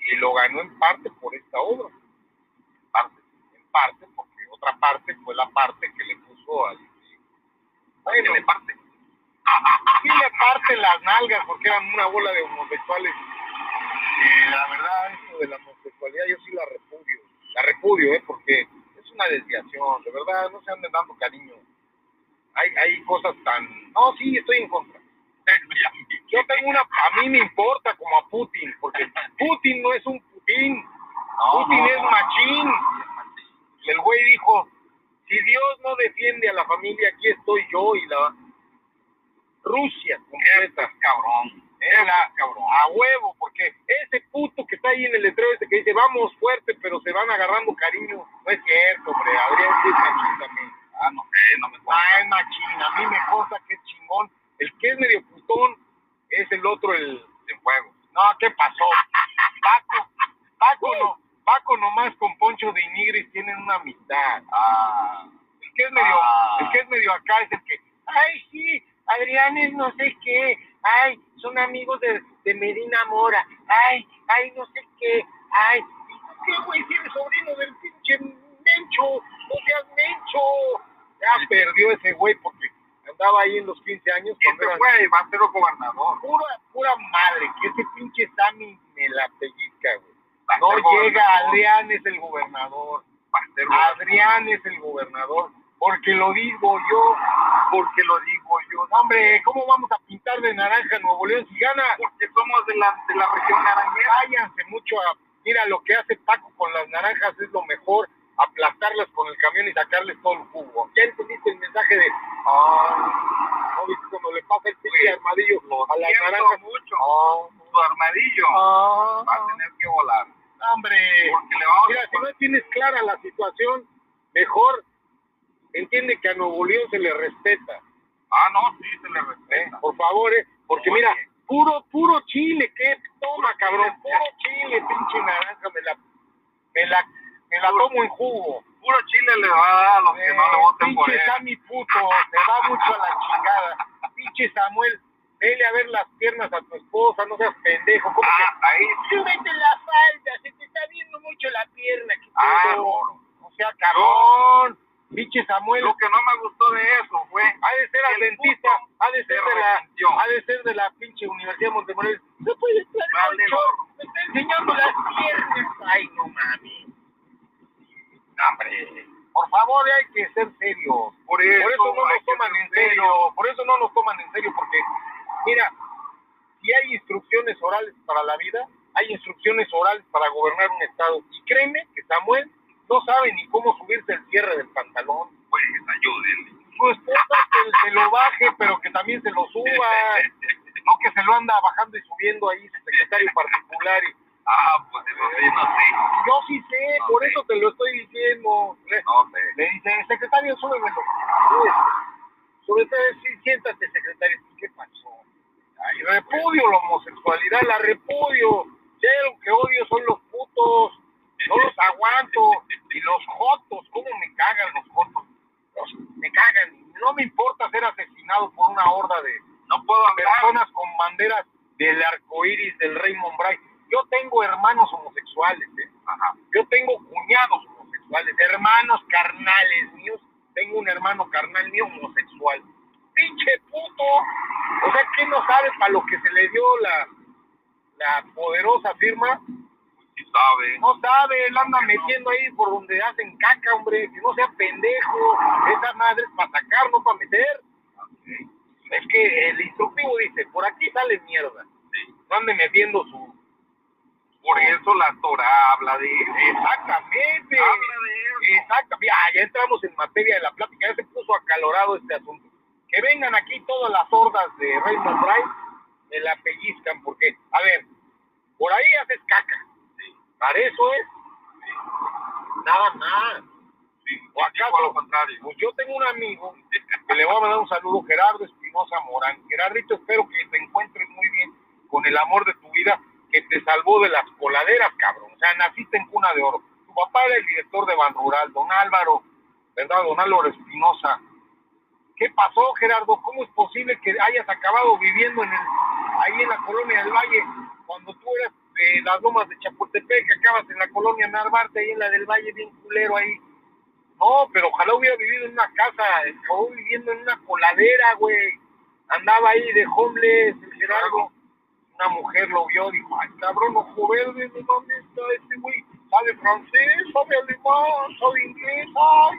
y lo ganó en parte por esta obra. En parte, en parte, porque otra parte fue la parte que le puso al. Bueno, parte. Sí le parte las nalgas porque eran una bola de homosexuales. Eh, la verdad, esto de la homosexualidad yo sí la repudio. La repudio, ¿eh? Porque es una desviación. De verdad, no se anden dando cariño. Hay, hay cosas tan... No, sí, estoy en contra. Yo tengo una... A mí me importa como a Putin, porque Putin no es un Putin. Putin es machín. El güey dijo, si Dios no defiende a la familia, aquí estoy yo y la Rusia completa. Cabrón. Era cabrón, a huevo, porque ese puto que está ahí en el letrero ese que dice vamos fuerte, pero se van agarrando cariño, no es cierto, hombre, Adrián sí es machín también. Ah, no sé, no me Ah, es machín, a mí me consta que es chingón. El que es medio putón es el otro, el de fuego. No, ¿qué pasó? *laughs* Paco, Paco no, Paco nomás con Poncho de Inigris tienen una amistad. Ah, El que es medio, Ah. el que es medio acá es el que, ay sí, Adrián es no sé qué, ay, son amigos de, de Medina Mora, ay, ay, no sé qué, ay, ¿y tú qué güey, si eres sobrino del pinche Mencho, no seas Mencho. Ya perdió ese güey porque andaba ahí en los 15 años. cuando este fue, va a ser gobernador. Pura, pura madre, que ese pinche Sammy me la pellizca, güey. No llega. Adrián es el gobernador. Adrián es el gobernador, porque lo digo yo, porque lo digo yo. No, hombre, ¿cómo vamos a pintar de naranja Nuevo León si gana? Porque somos de la, de la región naranjera. Váyanse mucho a... Mira, lo que hace Paco con las naranjas es lo mejor, aplastarlas con el camión y sacarles todo el jugo. ¿Ya entendiste el mensaje de... Ah, ¿no viste cuando le pasa el pinche armadillo a las naranjas? mucho. Ah, Su armadillo ah, va a tener que volar. hombre. Porque le vamos Mira, a si no tienes clara la situación, mejor entiende que a Nuevo León se le respeta. Ah, no, sí, se le ¿eh? respeta. Por favor, ¿eh? Porque Oye. mira, puro, puro chile, ¿qué? Toma, cabrón, puro chile, pinche naranja, me la, me la me la tomo en jugo. Puro chile le va a dar a los que no le voten por pinche él. Sammy puto, se va mucho a la chingada. Pinche Samuel, vele a ver las piernas a tu esposa, no seas pendejo. ¿Cómo Ah, ahí que? Súbete la falda, se te está viendo mucho la pierna. ¿qué Ah, no. O sea, cabrón. Pinche Samuel, Lo que no me gustó de eso fue ha de ser al el dentista, puto ha de ser se de la, ha de ser de la pinche Universidad de Montemorelos. No puede estar Vale, me está enseñando las piernas. Ay, no mami. Hombre, por favor, hay que ser serios. Por eso, Por eso no nos toman en serio, por eso no nos toman en serio, porque, mira, si hay instrucciones orales para la vida, hay instrucciones orales para gobernar un estado. Y créeme que Samuel no sabe ni cómo subirse el cierre del pantalón. Pues ayúdenle. Su esposa que se lo baje, pero que también se lo suba. *laughs* No que se lo anda bajando y subiendo ahí su secretario particular. Y, Ah, pues eso sí, no sé. yo sí sé, No por sé. eso te lo estoy diciendo. Le, No sé. le dice, secretario, súbemelo. Súbese. Súbete, sí, siéntate, secretario. ¿Qué pasó? Ay, repudio la homosexualidad, la repudio. Hay algo que odio son los putos. No los aguanto. Y los jotos, ¿cómo me cagan los jotos? Los- me cagan. No me importa ser asesinado por una horda de No puedo hablar. personas con banderas del arco iris del Raymond Bright. Yo tengo hermanos homosexuales, ¿eh? Ajá. Yo tengo cuñados homosexuales, hermanos carnales míos. Tengo un hermano carnal mío homosexual. Pinche puto. O sea, que no sabe para lo que se le dio la, la poderosa firma? Sabe. No sabe, él anda metiendo ahí por donde hacen caca, hombre. Que no sea pendejo. Esa madre es para sacar, no para meter. Es que el instructivo dice, por aquí sale mierda. Sí. No ande metiendo su... Por eso la Torah habla de eso. Exactamente. Habla de eso. Exacto, ya, ya entramos en materia de la plática, ya se puso acalorado este asunto. Que vengan aquí todas las hordas de Raymond Bright, me la pellizcan, porque, a ver, por ahí haces caca. Para eso es. Nada más. ¿O yo acaso? lo contrario. Pues yo tengo un amigo que le voy a mandar un saludo, Gerardo Espinosa Morán. Gerardito, espero que te encuentres muy bien con el amor de tu vida que te salvó de las coladeras, cabrón. O sea, naciste en cuna de oro. Tu papá era el director de Ban Rural, don Álvaro, ¿verdad? Don Álvaro Espinosa. ¿Qué pasó, Gerardo? ¿Cómo es posible que hayas acabado viviendo en el, ahí en la colonia del Valle cuando tú eras de las lomas de Chapultepec, que acabas en la colonia Narvarte, ahí en la del Valle, bien culero ahí? No, pero ojalá hubiera vivido en una casa, acabó viviendo en una coladera, güey. Andaba ahí de homeless, el Gerardo. Una mujer lo vio, dijo, ay, cabrón, ojo verde, ¿de dónde está este güey? ¿Sabe francés? ¿Sabe alemán? ¿Sabe inglés? ¡Ay!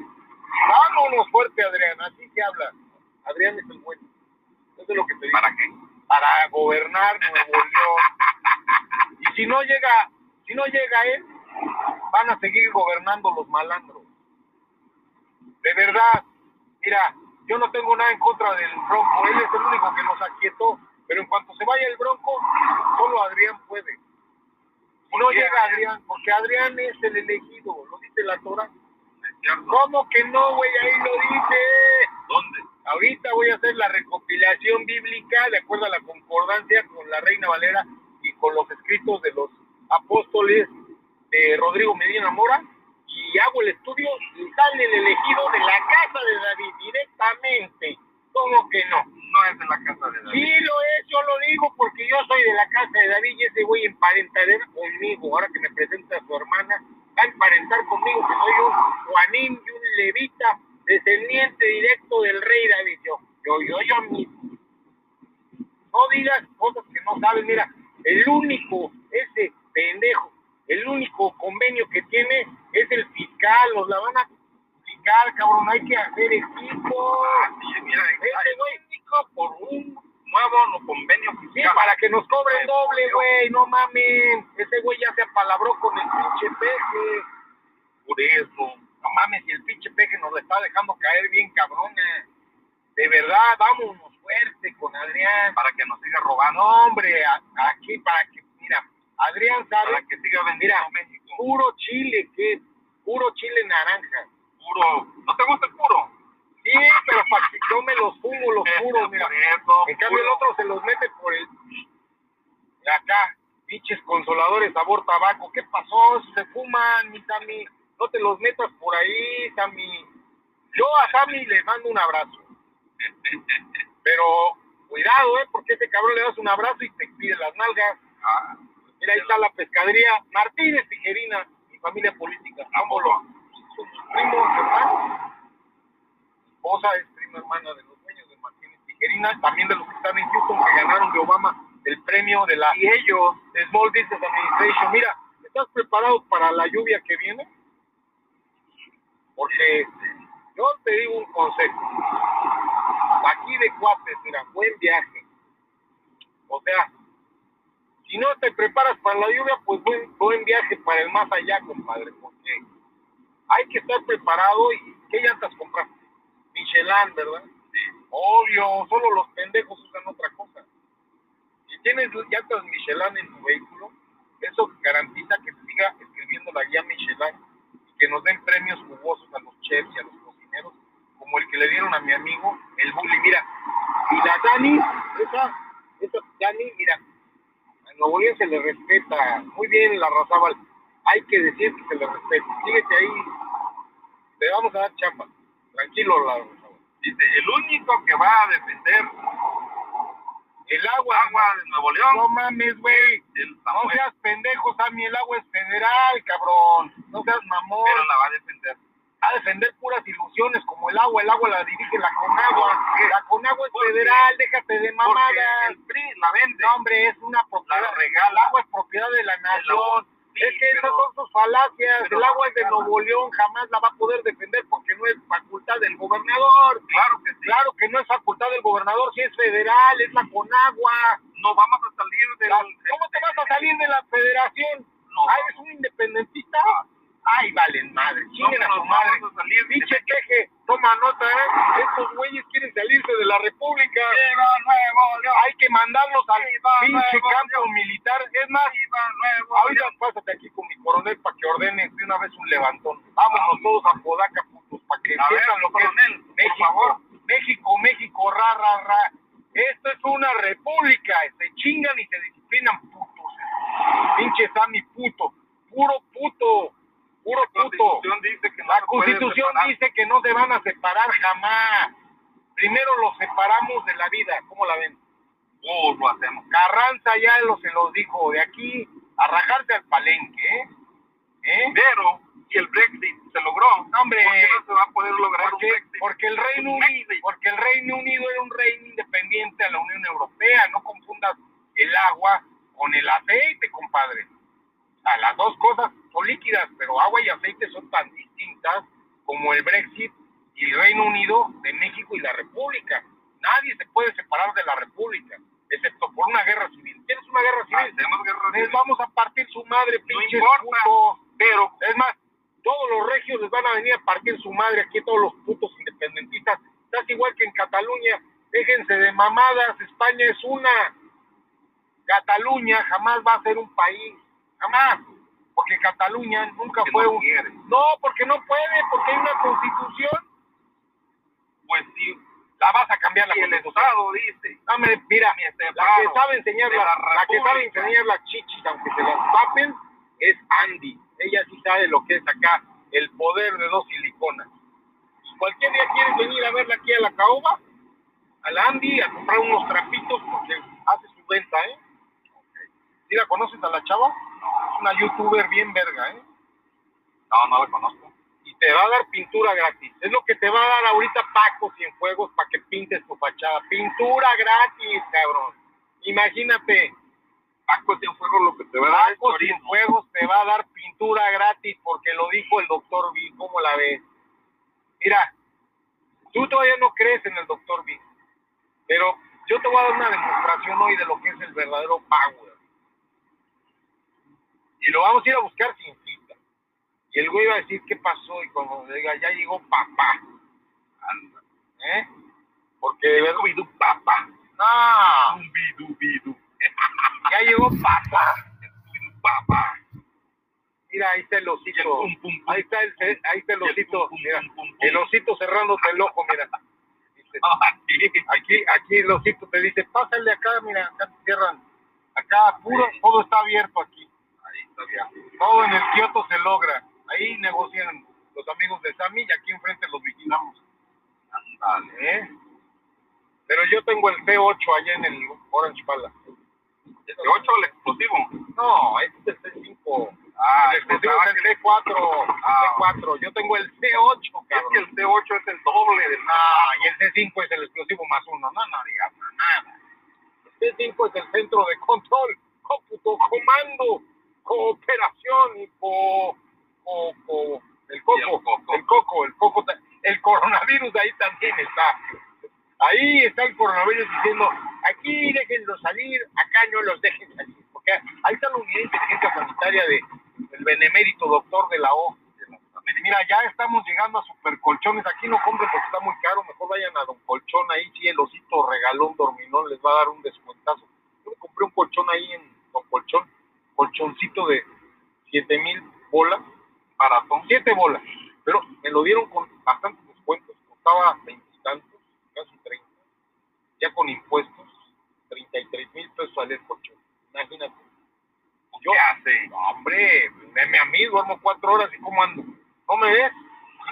Vámonos fuerte, Adrián, así se habla. Adrián es el bueno. Eso es lo que te digo. ¿Para qué? Para gobernar Nuevo León. Y si no llega, si no llega él, van a seguir gobernando los malandros. De verdad, mira, yo no tengo nada en contra del Bronco, él es el único que nos aquietó, pero en cuanto se vaya el Bronco, solo Adrián puede. Si no ¿Por qué, llega Adrián? Porque Adrián es el elegido, lo dice la Torah. ¿Cómo que no, güey? Ahí lo dice. ¿Dónde? Ahorita voy a hacer la recopilación bíblica de acuerdo a la concordancia con la Reina Valera y con los escritos de los apóstoles de Rodrigo Medina Mora y hago el estudio y sale el elegido de la casa de David directamente. ¿Cómo que no? No es de la casa de David. Sí lo es, yo lo digo porque yo soy de la casa de David y ese güey emparentadera conmigo. Ahora que me presenta a su hermana, va a emparentar conmigo que soy un Juanín y un levita descendiente directo del rey David. Yo, yo, yo, yo mismo. No digas cosas que no sabes. Mira, el único, ese pendejo, el único convenio que tiene es el fiscal. Nos la van a fiscal, cabrón. Hay que hacer equipo. Sí, mira, Ese güey, por un nuevo convenio Sí, fiscal. para que nos cobren doble, güey, no mamen. Ese güey ya se apalabró con el pinche peje. Por eso. No mames, si el pinche peje nos lo está dejando caer bien cabrona. De verdad, vámonos fuerte con Adrián. Para que nos siga robando. No, hombre, aquí para que, mira, Adrián sabe, Para que siga vendiendo México. puro chile, que puro chile naranja. Puro. ¿No te gusta el puro? Sí, pero para que yo me los fumo, los puros, mira. Eso. En cambio el puro. otro se los mete por el... De acá, pinches consoladores sabor tabaco. ¿Qué pasó? Se fuman, mis amigos. no te los metas por ahí, Sammy. Yo a Sammy le mando un abrazo. *laughs* Pero cuidado, ¿eh? Porque ese cabrón le das un abrazo y te pide las nalgas. Ah, Mira, ahí está la pescadería Martínez Tijerina, mi familia política. Vámonos. Son sus primos, hermanos. Esposa es prima hermana de los dueños de Martínez Tijerina, también de los que están en Houston, que ganaron de Obama el premio de la y ellos, Small Business Administration. Mira, ¿estás preparado para la lluvia que viene? Porque yo te digo un consejo. Aquí de cuates, mira, buen viaje. O sea, si no te preparas para la lluvia, pues buen, buen viaje para el más allá, compadre, porque hay que estar preparado y ¿qué llantas compraste? Michelin, ¿verdad? Obvio, solo los pendejos usan otra cosa. Si tienes llantas Michelin en tu vehículo, eso garantiza que siga escribiendo la guía Michelin y que nos den premios jugosos a los chefs y a los como el que le dieron a mi amigo, el Bully. Mira, y la Dani, esa, esa Dani, mira, a Nuevo León se le respeta. Muy bien, la Razabal. Hay que decir que se le respeta. Síguete ahí. Te vamos a dar chamba. Tranquilo, la Razabal. dice, el único que va a defender El agua, agua de Nuevo León, no mames, güey. No seas pendejo, Sammy. El agua es federal, cabrón. No seas mamón. pero la va a defender. A defender puras ilusiones como el agua, el agua la dirige la Conagua, la Conagua es federal, déjate de mamadas. el PRI la vende. No, hombre, es una propiedad, La regala. el agua es propiedad de la nación. Sí, es que esas son sus falacias, el agua es de. Nuevo León, jamás la va a poder defender porque no es facultad del gobernador. Claro que sí. Claro que no es facultad del gobernador, si es federal, es la Conagua. No vamos a salir del... La- ¿Cómo te vas a salir de la federación? No. Ah, ¿eres un independentista? Ay, valen madre, chinguen a su madre. salir Pinche peje, toma nota, ¿eh? Estos güeyes quieren salirse de la república. ¡Viva Nuevo León! Hay que mandarlos al Viva pinche Nuevo campo militar. Es más, ¡Viva Nuevo ahorita León! pásate aquí con mi coronel para que ordene de una vez un levantón. Vámonos todos a Podaca, putos, para que entiendan lo que es coronel, por México. favor. México, México, ra, ra, ra. Esto es una república. Se chingan y se disciplinan putos. Pinche Sammy puto. Puro puto. Puro La puto. Constitución dice que no La Constitución dice que no se van a separar jamás. Primero los separamos de la vida. ¿Cómo la ven? Oh, lo hacemos. Carranza ya lo, se los dijo. De aquí a rajarse al palenque. ¿eh? ¿Eh? Pero, si el Brexit se logró, Hombre, ¿por qué no se va a poder lograr porque, un Brexit? porque el Reino Unido, porque el Reino Unido era un reino independiente a la Unión Europea, no confundas el agua con el aceite, compadre. Las dos cosas son líquidas, pero agua y aceite son tan distintas como el Brexit y el Reino Unido de México y la República. Nadie se puede separar de la República, excepto por una guerra civil. ¿Tienes una guerra civil? Hacemos guerra Les civil. vamos a partir su madre, No importa. putos. Pero, Es más, todos los regios les van a venir a partir su madre aquí, todos los putos independentistas. Estás igual que en Cataluña. Déjense de mamadas, España es una. Cataluña jamás va a ser un país. Jamás. Porque Cataluña nunca fue no un. quiere. No, porque no puede, porque hay una constitución. pues sí, La vas a cambiar la si el. Estado dice, Dame, mira, Mi la que sabe enseñar la, la la que sabe enseñar las chichis, aunque se las tapen, es Andy. Ella sí sabe lo que es acá, el poder de dos siliconas. Y cualquier día quieres venir a verla aquí a la caoba, a la Andy, a comprar unos trapitos porque hace su venta, ¿eh? ¿Sí la conoces a la chava? Es una youtuber bien verga, ¿eh? no, no la conozco. y te va a dar pintura gratis. Es lo que te va a dar ahorita Paco Cienfuegos para que pintes tu fachada. Pintura gratis, cabrón. Imagínate, Paco Cienfuegos lo que te va a dar Paco. Cienfuegos te va a dar pintura gratis porque lo dijo el doctor Bill. ¿Cómo la ves? Mira, tú todavía no crees en el doctor Bill, pero yo te voy a dar una demostración hoy de lo que es el verdadero power. Y lo vamos a ir a buscar sin cita. Y el güey va a decir qué pasó y cuando le diga, ya llegó papá. Anda. ¿Eh? Porque de verdad, Scooby-Doo, papá. no, Scooby-Doo, Bidoo. ya llegó papá. Mira, ahí está el el osito. pum, pum, pum. Ahí está el, ahí está el el osito. pum, Mira, el osito cerrándote el ojo, mira. Dice, *laughs* Ah. Aquí, aquí el osito te dice, pásale acá, mira, acá te cierran. Acá puro, todo está abierto aquí. Ahí bien. Todo en el Kioto se logra. Ahí negocian los amigos de Sammy y aquí enfrente los vigilamos. Ándale. ¿eh? Pero yo tengo el C8 allá en el Orange Pala. ¿El 8 el explosivo? No, este es el C5. Ah, el explosivo es el C4. Ah. C4. Yo tengo el C8, Es que cabrón. el C8 es el doble del Ah, y el C5 es el explosivo más uno. No, no digas nada. El C5 es el centro de control, cómputo, comando, cooperación y co, co, co- el coco, el coco. el coco, el coco, ta- el coronavirus ahí también está. Ahí está el coronavirus diciendo, aquí déjenlos salir, acá no los dejen salir. Porque ahí está la unidad de inteligencia sanitaria de, del benemérito doctor de la O. Mira, ya estamos llegando a supercolchones. Aquí no compren porque está muy caro. Mejor vayan a Don Colchón. Ahí sí, el osito regalón dorminón les va a dar un descuentazo. Yo me compré un colchón ahí en Don Colchón. Colchoncito de 7 mil bolas. Baratón. 7 bolas. Pero me lo dieron con bastantes descuentos. Costaba 20 y tantos, casi 30. Ya con impuestos, 33 mil pesos el colchón. Imagínate. Yo, ¿Qué hace? no, hombre, veme a mí, duermo cuatro horas y cómo ando. No me ves,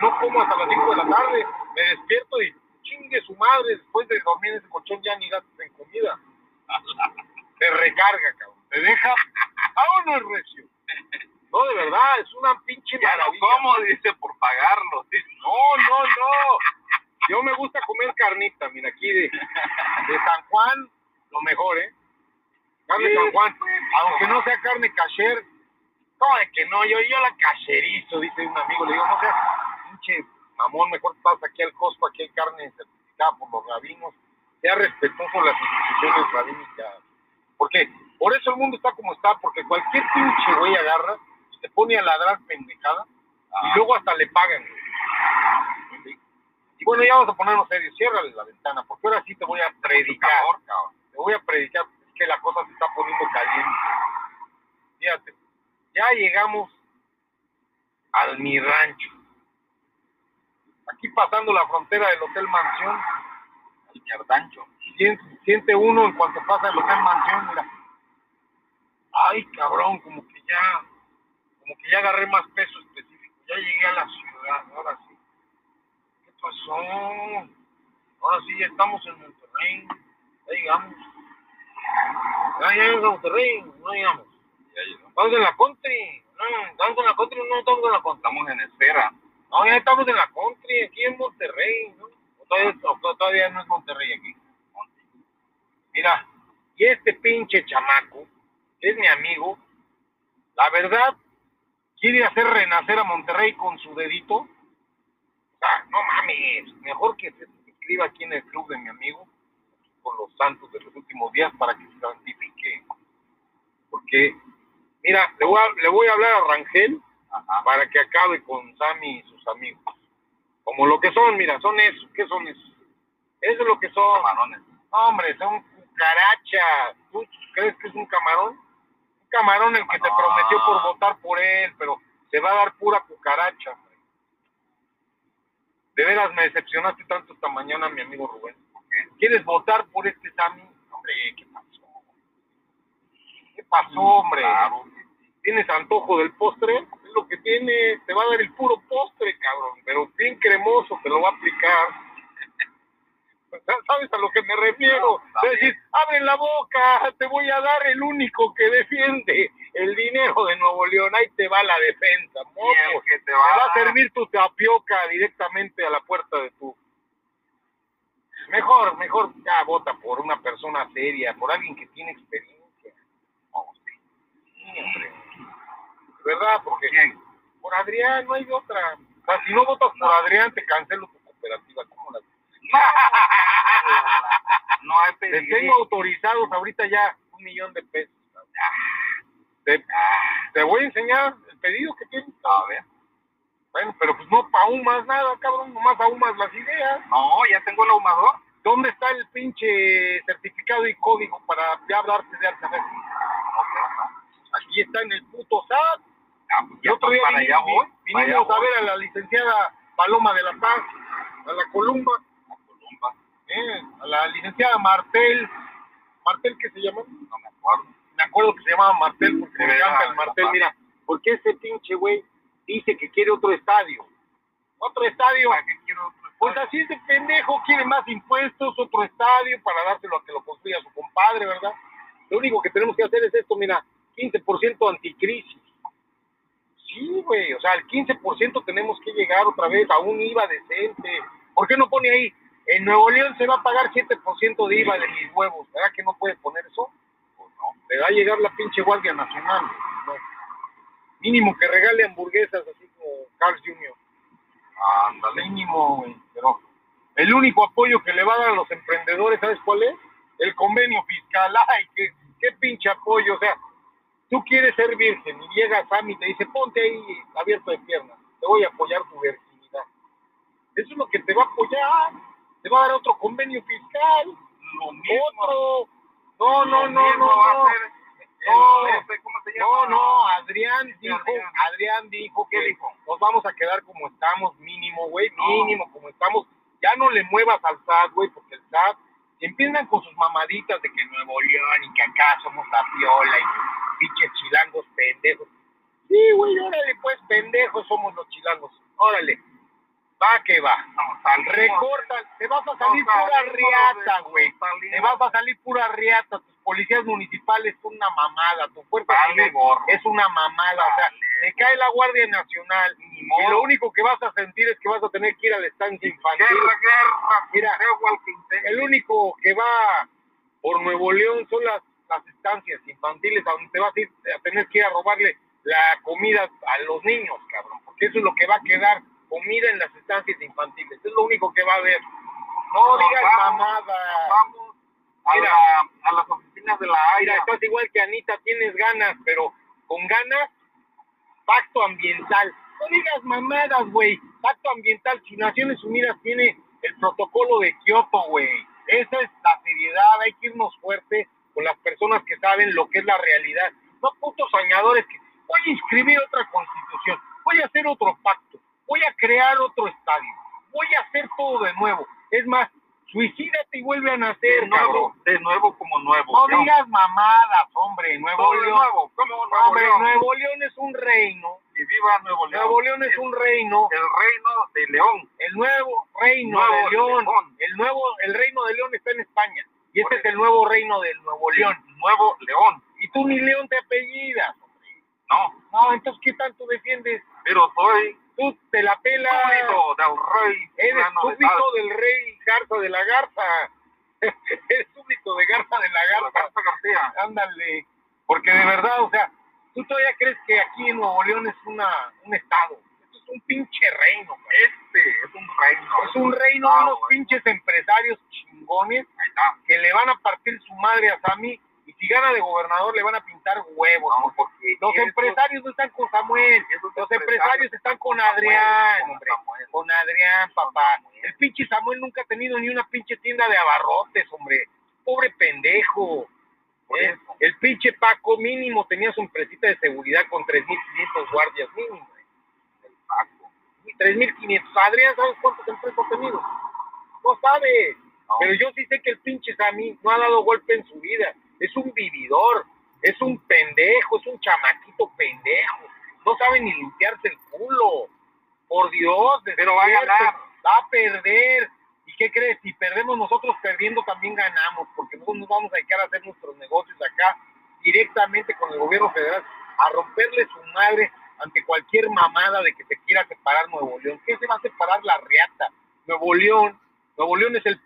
no como hasta las cinco de la tarde. Me despierto y chingue su madre, después de dormir en ese colchón ya ni gastas en comida. *laughs* Te recarga, cabrón. Te deja a uno es recio. *laughs* No, de verdad, es una pinche no maravilla. como, dice, por pagarlo. No, no, no. Yo me gusta comer carnita, mira, aquí de, de San Juan, lo mejor, ¿eh? Carne Sí, San Juan, pues, aunque no sea carne cacher. No, es que no, yo, yo la cacherizo, dice un amigo, le digo, no seas pinche mamón, mejor vas aquí al Costco, aquí hay carne certificada por los rabinos, sea respetuoso de las instituciones rabínicas. Porque por eso el mundo está como está, porque cualquier pinche güey agarra y se pone a ladrar pendejada y luego hasta le pagan. güey. Y bueno, ya vamos a ponernos serios. Ciérrale la ventana, porque ahora sí te voy a predicar. Te voy a predicar que la cosa se está poniendo caliente. Fíjate, ya llegamos al mi rancho. Aquí pasando la frontera del Hotel Mansión, El mierdancho. siente, siente uno en cuanto pasa el Hotel Mansión, mira. Ay, cabrón, como que ya, como que ya agarré más peso específico. Ya llegué a la ciudad, ahora sí. ¿Qué pasó? Ahora sí, ya estamos en Monterrey. Ya llegamos. Ya llegamos a Monterrey, no llegamos. Ya. Estamos en la country. No, estamos en la country, no estamos en la country. Estamos en espera. No, ya estamos en la country, aquí en Monterrey, ¿no? O todavía, o todavía no es Monterrey aquí. Mira, y este pinche chamaco, que es mi amigo, la verdad, quiere hacer renacer a Monterrey con su dedito. O sea, no mames, mejor que se inscriba aquí en el club de mi amigo, con los santos de los últimos días, para que se santifique. Porque, mira, le voy a, le voy a hablar a Rangel, Ajá. para que acabe con Sammy y sus amigos. Como lo que son, mira, son eso. ¿Qué son eso? Eso es lo que son. Camarones. No, hombre, son cucarachas. ¿Tú crees que es un camarón? Un camarón el que te Ah. prometió por votar por él, pero se va a dar pura cucaracha. hombre. De veras me decepcionaste tanto esta mañana, mi amigo Rubén. ¿Quieres votar por este Sammy? Hombre, ¿qué pasó? ¿Qué pasó, hombre? Claro. ¿Tienes antojo del postre? Es lo que tiene, te va a dar el puro postre, cabrón, pero bien cremoso, te lo va a aplicar. ¿Sabes a lo que me refiero? Es decir, abre la boca, te voy a dar el único que defiende el dinero de Nuevo León, ahí te va la defensa, que te Te va, a servir tu tapioca directamente a la puerta de tu... Mejor, mejor ya vota por una persona seria, por alguien que tiene experiencia. Hombre. ¿Verdad? Porque por Adrián no hay otra. O sea, si no votas por Adrián, te cancelo tu cooperativa. ¿Cómo la no hay Les pedigrí. tengo autorizados ahorita ya un millón de pesos. Te, te voy a enseñar el pedido que tienes. A ver. Bueno, pero pues no ahumas nada, cabrón. Nomás ahumas las ideas. No, ya tengo el ahumador. ¿Dónde está el pinche certificado y código para ya darte de alta? Aquí está en el puto SAT. Ah, pues El ya otro día para vinimos, allá voy. vinimos allá a voy. ver a la licenciada Paloma de la Paz, a la Columba. Eh, a la licenciada Martel. ¿Martel qué se llama? No me acuerdo. Me acuerdo que se llamaba Martel porque me encanta el Martel. Mira, porque ese pinche güey dice que quiere otro estadio. Otro estadio. ¿Para qué quiero otro Pues estadio? así es de pendejo, quiere más impuestos, otro estadio para dárselo a que lo construya su compadre, ¿verdad? Lo único que tenemos que hacer es esto, mira, 15% anticrisis. Sí, güey, o sea, al 15% tenemos que llegar otra vez a un IVA decente. ¿Por qué no pone ahí? En Nuevo León se va a pagar 7% de IVA de mis huevos. ¿Verdad que no puede poner eso? Pues no. Le va a llegar la pinche Guardia Nacional. Mínimo que regale hamburguesas así como Carl Jr. Ándale. Mínimo. Pero el único apoyo que le va a dar a los emprendedores, ¿sabes cuál es? El convenio fiscal. *laughs* Ay, qué, qué pinche apoyo. O sea, tú quieres ser virgen y llega Sammy y te dice, ponte ahí abierto de piernas. Te voy a apoyar tu virginidad. Eso es lo que te va a apoyar. Te va a dar otro convenio fiscal. Lo mismo. Otro. No, no, lo no, mismo no. va a no. ser No. ese, ¿Cómo se llama? No, no, Adrián dijo, Adrián. Adrián dijo que ¿Qué dijo? nos vamos a quedar como estamos, mínimo, güey, No. mínimo como estamos. Ya no le muevas al SAT, güey, porque el SAT empiezan con sus mamaditas de que Nuevo León y que acá somos la piola y que pinches chilangos pendejos. Sí, güey, órale, pues pendejos somos los chilangos. Órale, va que va. No, salimos- Recorta, te vas a salir no, pura riata, güey. Te vas a salir pura riata. Tus policías municipales son una mamada. Tu fuerza Vale, es una mamada. O sea, te cae la Guardia Nacional y modo. lo único que vas a sentir es que vas a tener que ir a la estancia infantil. Guerra, guerra. Mira. El único que va por Nuevo León son las, las estancias infantiles a donde te vas a ir a tener que ir a robarle la comida a los niños, cabrón. Porque eso es lo que va a quedar, comida en las estancias infantiles. Es lo único que va a haber. No digas vamos, mamada. Vamos a, Mira. la- a las oficinas de la AIRA. estás igual que Anita, tienes ganas, pero con ganas, pacto ambiental. No digas mamadas, güey. Pacto ambiental. Si Naciones Unidas tiene el protocolo de Kioto, güey. Esa es la seriedad. Hay que irnos fuerte con las personas que saben lo que es la realidad. No putos soñadores que voy a inscribir otra constitución, voy a hacer otro pacto, voy a crear otro estadio, voy a hacer todo de nuevo. Es más, suicídate y vuelve a nacer, De nuevo, cabrón. de nuevo como nuevo. No digas mamadas, hombre. Nuevo Todo León. nuevo, como Nuevo Hombre, León. Nuevo León es un reino. Y viva Nuevo León. Nuevo León es un reino. El reino de León. El nuevo reino Nuevo de León. León. El nuevo, el reino de León está en España. Y este es el nuevo reino del Nuevo León. Nuevo León. Y tú ni León te apellidas. No, No, entonces, ¿qué tanto defiendes? pero soy Tú te la pelas. súbdito del rey. Eres de súbdito del rey Garza de la Garza. *laughs* Eres súbdito de Garza de la Garza. Garza García. Ándale. Porque de verdad, o sea, tú todavía crees que aquí en Nuevo León es una, un estado. Esto es un pinche reino. Este es un reino. Es un reino de unos pinches empresarios chingones Ahí está. que le van a partir su madre a Sammy y si gana de gobernador le van a pintar huevos. No, porque Los empresarios no están con Samuel, los empresarios están con Adrián, con hombre. Samuel. Con Adrián, papá. El pinche Samuel nunca ha tenido ni una pinche tienda de abarrotes, hombre. Pobre pendejo. ¿eh? El pinche Paco mínimo tenía su empresita de seguridad con 3.500 guardias mínimo. El Paco. Y 3.500. Adrián, ¿sabes cuántas empresas ha tenido? No sabe. No. Pero yo sí sé que el pinche Sammy no ha dado golpe en su vida. Es un vividor. Es un pendejo. Es un chamaquito pendejo. No sabe ni limpiarse el culo. Por Dios. Pero va a ganar. Va a perder. ¿Y qué crees? Si perdemos nosotros perdiendo también ganamos. Porque nosotros nos vamos a dedicar a hacer nuestros negocios acá directamente con el gobierno federal. A romperle su madre ante cualquier mamada de que se quiera separar Nuevo León. ¿Qué se va a separar la riata? Nuevo León. Nuevo León es el,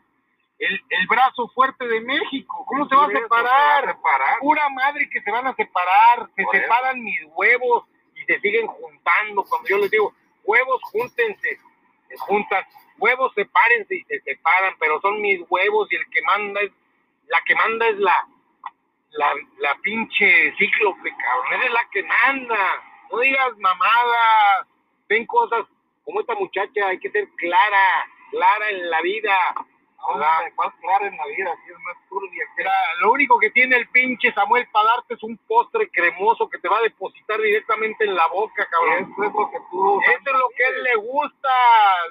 el, el brazo fuerte de México. ¿Cómo se va a eso separar? se va a separar. Pura madre que se van a separar. Se Por eso. separan mis huevos y se siguen juntando. Cuando yo les digo, huevos, júntense. Se juntan. Huevos, sepárense y se separan. Pero son mis huevos y el que manda es, la que manda es la, la, la pinche cíclope, cabrón. Esa es la que manda. No digas mamadas. Ven cosas como esta muchacha. Hay que ser clara, clara en la vida. Ahora, ¿cuál claro en la vida? Si es más turbia que lo único que tiene el pinche Samuel para darte es un postre cremoso que te va a depositar directamente en la boca, cabrón. Eso es lo que tú... Eso es lo que él le gusta,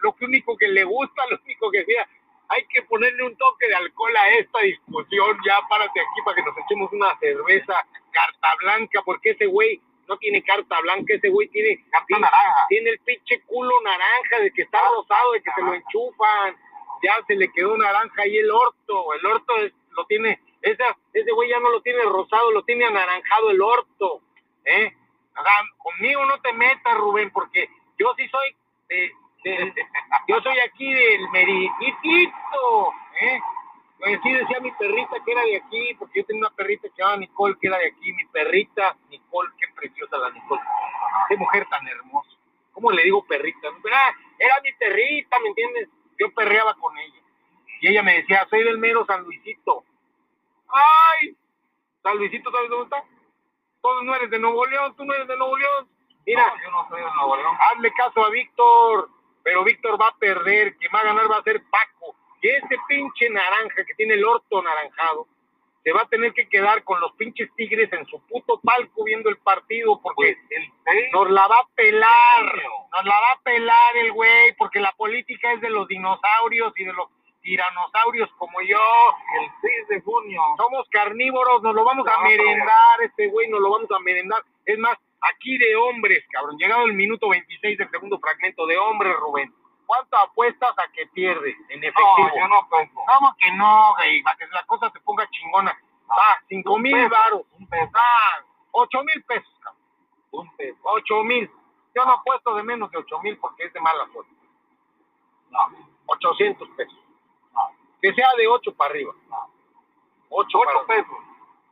lo que único que le gusta, lo único que decía. Hay que ponerle un toque de alcohol a esta discusión. Ya párate aquí para que nos echemos una cerveza carta blanca, porque ese güey no tiene carta blanca, ese güey tiene, tiene, naranja. tiene el pinche culo naranja de que está rosado, de que se lo enchufan, ya se le quedó naranja ahí el orto, el orto es- lo tiene, esa, ese güey ya no lo tiene rosado, lo tiene anaranjado el orto, ¿eh? Conmigo no te metas, Rubén, porque yo sí soy de, *laughs* yo soy aquí del meritito, ¿eh? Pues sí decía mi perrita que era de aquí, porque yo tenía una perrita que llamaba Nicole, que era de aquí, mi perrita, Nicole, qué preciosa la Nicole, qué mujer tan hermosa. ¿Cómo le digo perrita? Era, era mi perrita, ¿me entiendes? Yo perreaba con ella. Y ella me decía, soy del mero San Luisito. ¡Ay! San Luisito, ¿sabes dónde está? Tú no eres de Nuevo León, tú no eres de Nuevo León. Mira, No, yo no soy de Nuevo León. hazle caso a Víctor, pero Víctor va a perder, quien va a ganar va a ser Paco. Y este pinche naranja que tiene el orto naranjado, se va a tener que quedar con los pinches tigres en su puto palco viendo el partido porque nos la va a pelar, nos la va a pelar el güey, porque la política es de los dinosaurios y de los tiranosaurios como yo. El 6 de junio. Somos carnívoros, nos lo vamos a merendar, este güey, nos lo vamos a merendar. Es más, aquí de hombres, cabrón, llegado el minuto 26 del segundo fragmento de hombres, Rubén. ¿Cuánto apuestas a que pierdes en efectivo? No, yo no apuesto. ¿Cómo que no, güey? Para que la cosa se ponga chingona. Ah, cinco mil peso, varos. un peso. Ah, ocho mil pesos, cabrón. Un peso. Ocho mil. Yo no apuesto de menos de ocho mil porque es de mala suerte. No, 800 pesos. no, Que sea de ocho para arriba. Ocho, para- Ocho pesos.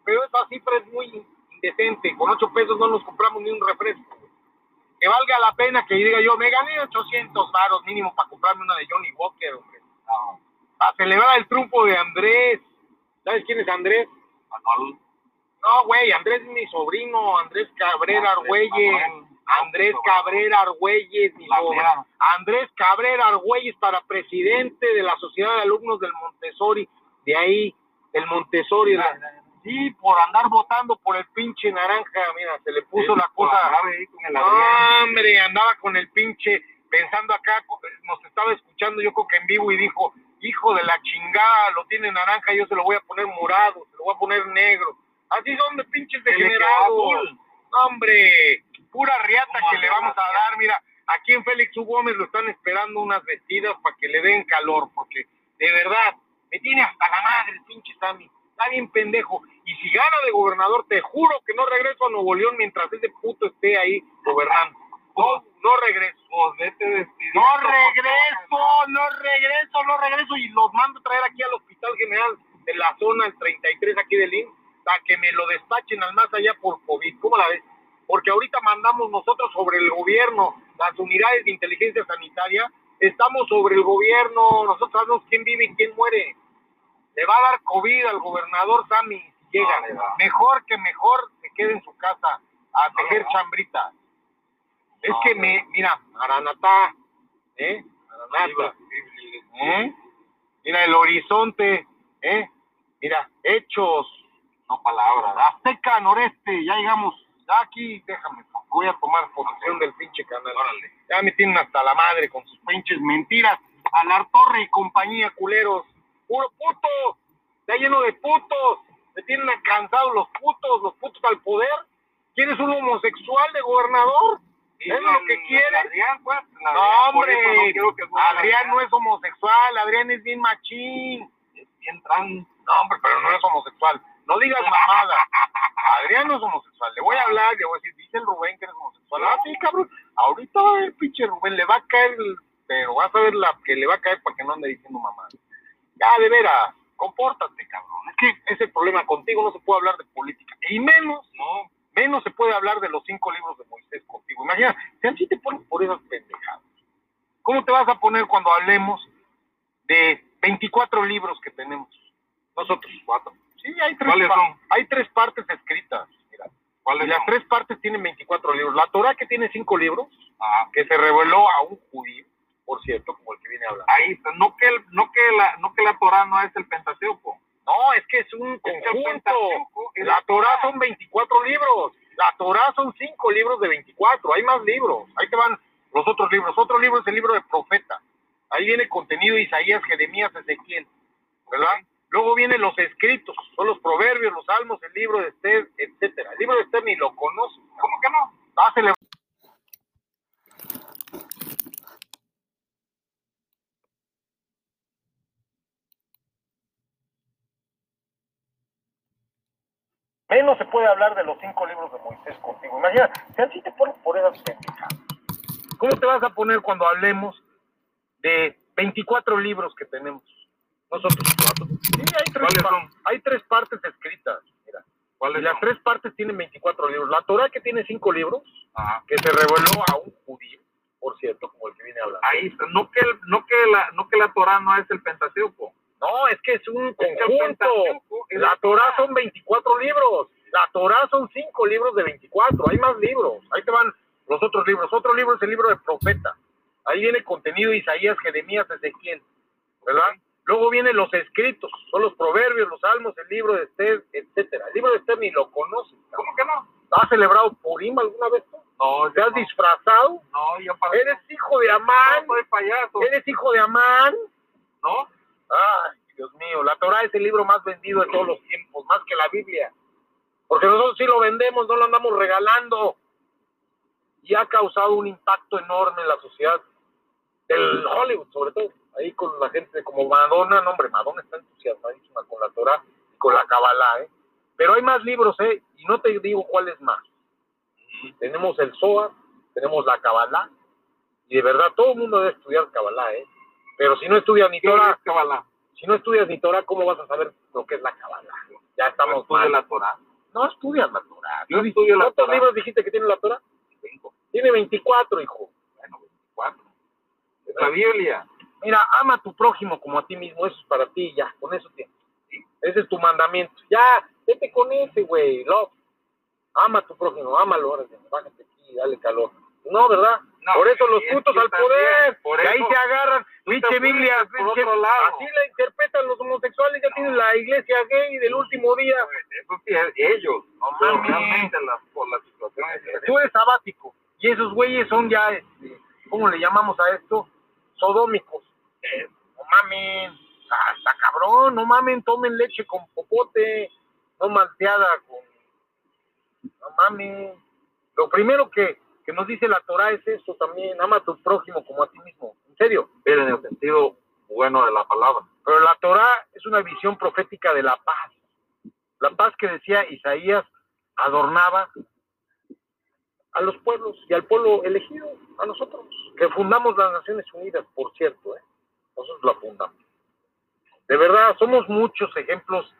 Pero esa cifra es muy indecente. Con ocho pesos no nos compramos ni un refresco. Que valga la pena que diga yo, me gané 800 varos mínimo para comprarme una de Johnny Walker, hombre. No, Para celebrar el triunfo de Andrés. ¿Sabes quién es Andrés? No, güey, Andrés es mi sobrino, Andrés Cabrera Argüelles. Andrés Cabrera Argüelles, mi sobrino. Andrés Cabrera Argüelles para presidente de la Sociedad de Alumnos del Montessori, de ahí, del Montessori. La- Sí, por andar votando por el pinche naranja, mira, se le puso Sí, la cosa. ahí con el No, hombre, andaba con el pinche, pensando acá, nos estaba escuchando yo creo que en vivo y dijo, hijo de la chingada, lo tiene naranja, yo se lo voy a poner morado, se lo voy a poner negro. Así son de pinches degenerados. No, hombre, pura riata ¿Cómo que le vamos a dar, mira, aquí en Félix U. Gómez lo están esperando unas vestidas para que le den calor, porque de verdad, me tiene hasta la madre el pinche Sammy. Está bien pendejo. Y si gana de gobernador, te juro que no regreso a Nuevo León mientras ese puto esté ahí gobernando. No, no regreso. Pues vete despidiendo, No regreso, no regreso, no regreso y los mando a traer aquí al Hospital General de la zona el 33 aquí del IN para que me lo despachen al más allá por COVID. ¿Cómo la ves? Porque ahorita mandamos nosotros sobre el gobierno, las unidades de inteligencia sanitaria, estamos sobre el gobierno, nosotros sabemos quién vive y quién muere. Le va a dar COVID al gobernador Sammy si llega. No. Mejor que mejor se quede en su casa a No tejer le va. chambritas. Es No que me, mira, Maranatá, ¿eh? Maranatá, ¿eh? Mira el horizonte, ¿eh? Mira, hechos, No palabras. Azteca Noreste, ya llegamos, ya aquí, déjame, voy a tomar posesión del pinche canal. Órale. Ya me tienen hasta la madre con sus pinches mentiras. A la torre y compañía, culeros. Puro puto, está lleno de putos. Me tienen cansados los putos, los putos al poder. ¿Quieres un homosexual de gobernador? ¿Es lo que quiere? Adrián, pues. No, hombre. no que Adrián no es homosexual, Adrián es bien machín. Es bien trans. No, hombre, pero no es homosexual. No digas mamada. *laughs* Adrián no es homosexual. Le voy a hablar, le voy a decir, dice el Rubén que eres homosexual. Ah, sí, cabrón. Ahorita va a ver el pinche Rubén, le va a caer, pero vas a ver la que le va a caer para que no ande diciendo mamada. Ya, de veras, compórtate, cabrón. Es que ese problema contigo no se puede hablar de política. Y menos, no, menos se puede hablar de los cinco libros de Moisés contigo. Imagina, si así te pones por esas pendejadas. ¿Cómo te vas a poner cuando hablemos de 24 libros que tenemos? Nosotros cuatro. Sí, hay tres, ¿Cuáles pa- son? hay tres partes escritas. Mira. ¿Cuáles Y las tres partes tienen 24 libros. La Torah que tiene cinco libros, Ah, que se reveló a un judío, por cierto, como el que viene hablando. ahí está. No que, el- no, que la, no que la Torah no es el Pentateuco. No, es que es un conjunto. Es La Torah son 24 libros. La Torah son cinco libros de 24. Hay más libros. Ahí te van los otros libros. Otro libro es el libro de profeta. Ahí viene contenido de Isaías, Jeremías, Ezequiel. ¿Verdad? Luego vienen los escritos, son los proverbios, los salmos, el libro de Esther, etcétera. El libro de Esther ni lo conoce. ¿Cómo que no? Va Menos se puede hablar de los cinco libros de Moisés contigo. Imagina, si así te pones por esas pendejadas. ¿Cómo te vas a poner cuando hablemos de 24 libros que tenemos? Nosotros cuatro. Sí, hay tres, hay tres partes escritas. Mira. Y ¿Cuáles las tres partes tienen 24 libros. La Torah que tiene cinco libros, Ajá. que se reveló a un judío, por cierto, como el que viene hablando. Ahí está. No que, el- no, que la, no que la Torah no es el Pentateuco. No, es que es un conjunto. La Torah son 24 libros. La Torah son 5 libros de 24. Hay más libros. Ahí te van los otros libros. Otro libro es el libro de profeta. Ahí viene contenido Isaías, Jeremías, Ezequiel. ¿Verdad? Luego vienen los escritos. Son los proverbios, los salmos, el libro de Esther, etcétera. El libro de Esther ni lo conoces. ¿Cómo que no? ¿Has celebrado Purim alguna vez tú? No, ¿Te has no. disfrazado? No, yo para ¿Eres hijo de Amán? No soy payaso. ¿Eres hijo de Amán? ¿No? Ay, Dios mío, la Torah es el libro más vendido de todos los tiempos, más que la Biblia. Porque nosotros sí lo vendemos, no lo andamos regalando. Y ha causado un impacto enorme en la sociedad del Hollywood, sobre todo. Ahí con la gente como Madonna, no hombre, Madonna está entusiasmadísima con la Torah y con la Kabbalah, ¿eh? Pero hay más libros, ¿eh? Y no te digo cuál es más. Tenemos el Zohar, tenemos la Kabbalah, y de verdad todo el mundo debe estudiar Kabbalah, ¿eh? Pero si no estudias ni ¿Qué Torah, es Kabbalah? si no estudias ni Torah, ¿cómo vas a saber lo que es la Kabbalah? Ya estamos Estudia mal. la Torah. No estudias la Torah. Yo estudio la ¿Cuántos Torah. libros dijiste que tiene la Torah? Cinco. Tiene 24, hijo. Bueno, 24. Es la Biblia. Mira, ama a tu prójimo como a ti mismo. Eso es para ti, ya. Con eso tienes. ¿sí? Ese es tu mandamiento. Ya, vete con ese, güey. Love. Ama a tu prójimo, ámalo. Ahora, bájate aquí, dale calor. No, ¿verdad? No, por eso los putos al poder. por y ahí se agarran. Pinche Biblia. pinche-. Así la interpretan los homosexuales. Ya tienen la iglesia gay del último día. Eso sí, es ellos. No pero Mami. realmente las, por las situaciones. Tú eres sabático. Y esos güeyes son ya, este, ¿cómo le llamamos a esto? Sodómicos. Eh, no mamen. Ah, Está cabrón. No mamen. Tomen leche con popote. No malteada con. No mamen. Lo primero que, que nos dice la Torah es eso también. Ama a tu prójimo como a ti mismo. En serio. Pero en el sentido bueno de la palabra. Pero la Torah es una visión profética de la paz. La paz que decía Isaías adornaba a los pueblos y al pueblo elegido, a nosotros, que fundamos las Naciones Unidas, por cierto, ¿eh? nosotros la fundamos. De verdad, somos muchos ejemplos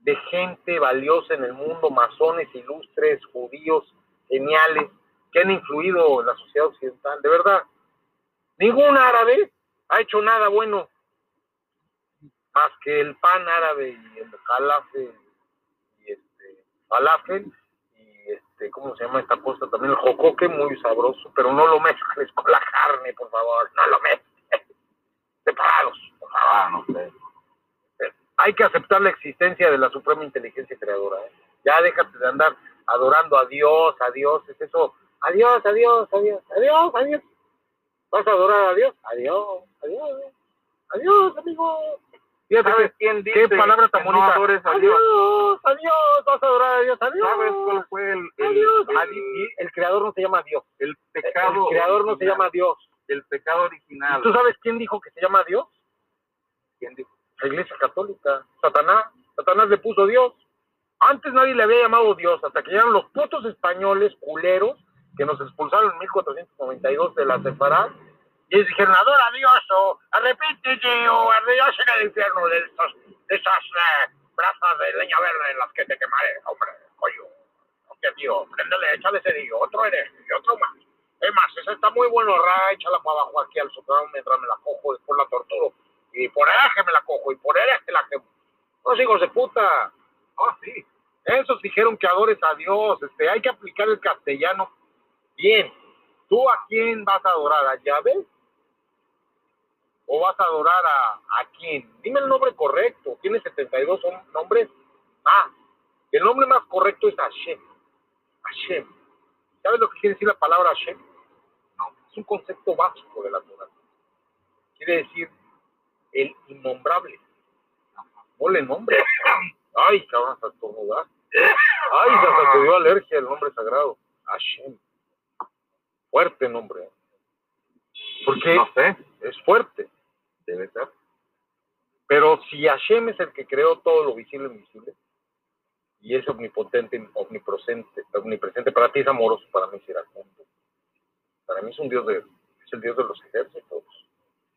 de gente valiosa en el mundo, masones, ilustres, judíos, geniales, que han influido en la sociedad occidental. De verdad, ningún árabe ha hecho nada bueno más que el pan árabe y el falafel y este falafel y este cómo se llama esta cosa también el jocoque muy sabroso pero no lo mezcles con la carne por favor no lo mezcles *laughs* separados por favor Ah, no sé. hay que aceptar la existencia de la suprema inteligencia creadora ¿eh? ya déjate de andar adorando a Dios a Dios es eso adiós adiós adiós adiós adiós vas a adorar a Dios adiós adiós adiós amigo ¿Sabes quién dice qué palabra tan no bonita adores a Dios? adiós adiós vas a adorar a Dios adiós ¿Sabes cuál fue el, el, adiós el, creador no se llama Dios el pecado? el creador no se llama Dios El pecado original. ¿tú sabes quién dijo que se llama Dios? ¿Quién dijo? la iglesia católica, Satanás, Satanás le puso Dios. Antes nadie le había llamado Dios, hasta que llegaron los putos españoles culeros que nos expulsaron en 1492 de la separada. Y dijeron, adora a Dios o arrepéntete o ardios en el infierno de, estos, de esas eh, brasas de leña verde en las que te quemaré, hombre, coño. Hostia, tío, préndele, échale ese tío, otro eres y otro más. Es más, esa está muy bueno, ra, échala para abajo aquí al sótano mientras me la cojo, después la torturo. Y por que me la cojo, y por que la quemo. Los hijos de puta. Oh, sí. Esos dijeron que adores a Dios. Este, hay que aplicar el castellano. Bien. ¿Tú a quién vas a adorar? ¿A Yahvé? ¿O vas a adorar a, a quién? Dime el nombre correcto. Tiene 72 son- nombres. Ah, el nombre más correcto es Hashem. Hashem. ¿Sabes lo que quiere decir la palabra Hashem? No, es un concepto básico de la Torah. Quiere decir el innombrable. Ponle nombre. Ay, cabrón, hasta estornudar. Ay, te dio alergia el nombre sagrado. Hashem. Fuerte nombre. Porque No sé, es fuerte. debe ser. Pero si Hashem es el que creó todo lo visible e invisible, y es omnipotente, omnipresente, omnipresente, para ti es amoroso, para mí es iracundo. Para mí es un dios de, es el dios de los ejércitos,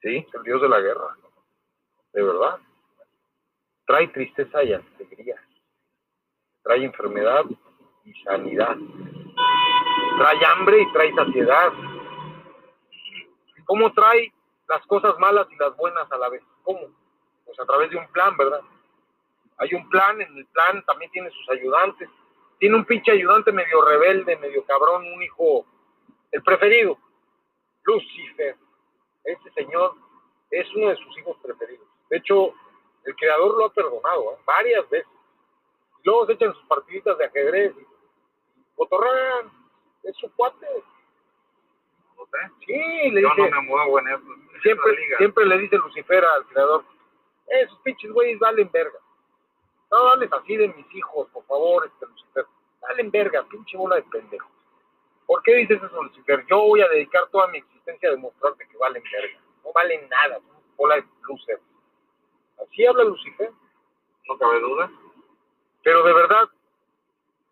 sí, es el dios de la guerra, de verdad. Trae tristeza y alegría, trae enfermedad y sanidad, trae hambre y trae saciedad. ¿Cómo trae las cosas malas y las buenas a la vez? ¿Cómo? Pues a través de un plan, ¿verdad? Hay un plan, en el plan también tiene sus ayudantes. Tiene un pinche ayudante medio rebelde, medio cabrón, un hijo, el preferido, Lucifer. Este señor es uno de sus hijos preferidos. De hecho, el creador lo ha perdonado ¿eh? varias veces. Luego se echan sus partiditas de ajedrez cotorrean. Es su cuate. No sé. Sí, le Yo dice, no me muevo en siempre, liga. siempre le dice Lucifer al creador, esos pinches güeyes valen verga. No hables así de mis hijos, por favor, este Lucifer. Valen verga, pinche bola de pendejos. ¿Por qué dices eso, Lucifer? Yo voy a dedicar toda mi existencia a demostrarte que valen verga. No valen nada, son bola de lucer. Así habla Lucifer. No cabe duda. Pero de verdad,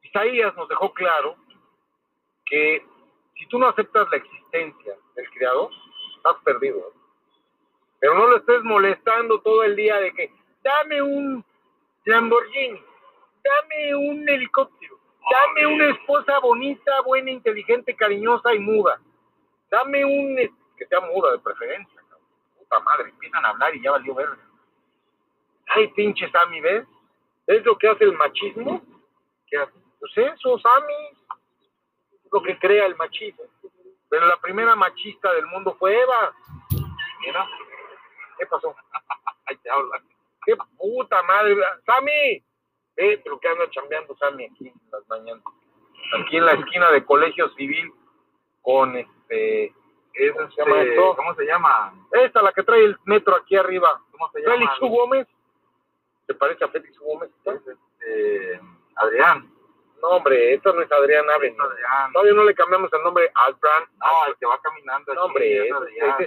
Isaías nos dejó claro que si tú no aceptas la existencia del Creador, estás perdido. ¿eh? Pero no lo estés molestando todo el día de que dame un Lamborghini, dame un helicóptero, dame una esposa bonita, buena, inteligente, cariñosa y muda. Dame un que sea muda de preferencia. cabrón. Puta madre, empiezan a hablar y ya valió verga. Ay, pinche Sammy, ¿ves? ¿Es lo que hace el machismo? ¿Qué hace? Pues eso, Sammy. Lo que crea el machismo. Pero la primera machista del mundo fue Eva. Mira, ¿Qué pasó? *laughs* ahí te hablan. ¡Qué puta madre! ¡Sammy! Eh, pero que anda chambeando Sammy aquí en las mañanas. Aquí en la esquina de Colegio Civil con este... Es ¿Cómo se llama este, esto? ¿Cómo se llama? Esta, la que trae el metro aquí arriba. ¿Cómo se llama? Félix. Gómez. ¿Te parece a Félix. Gómez? Es este, Adrián. No, hombre, esta no es Adrián. Es Adrián. Todavía no le cambiamos el nombre a Adrián. No, el que va caminando. No, hombre, es ese Adrián.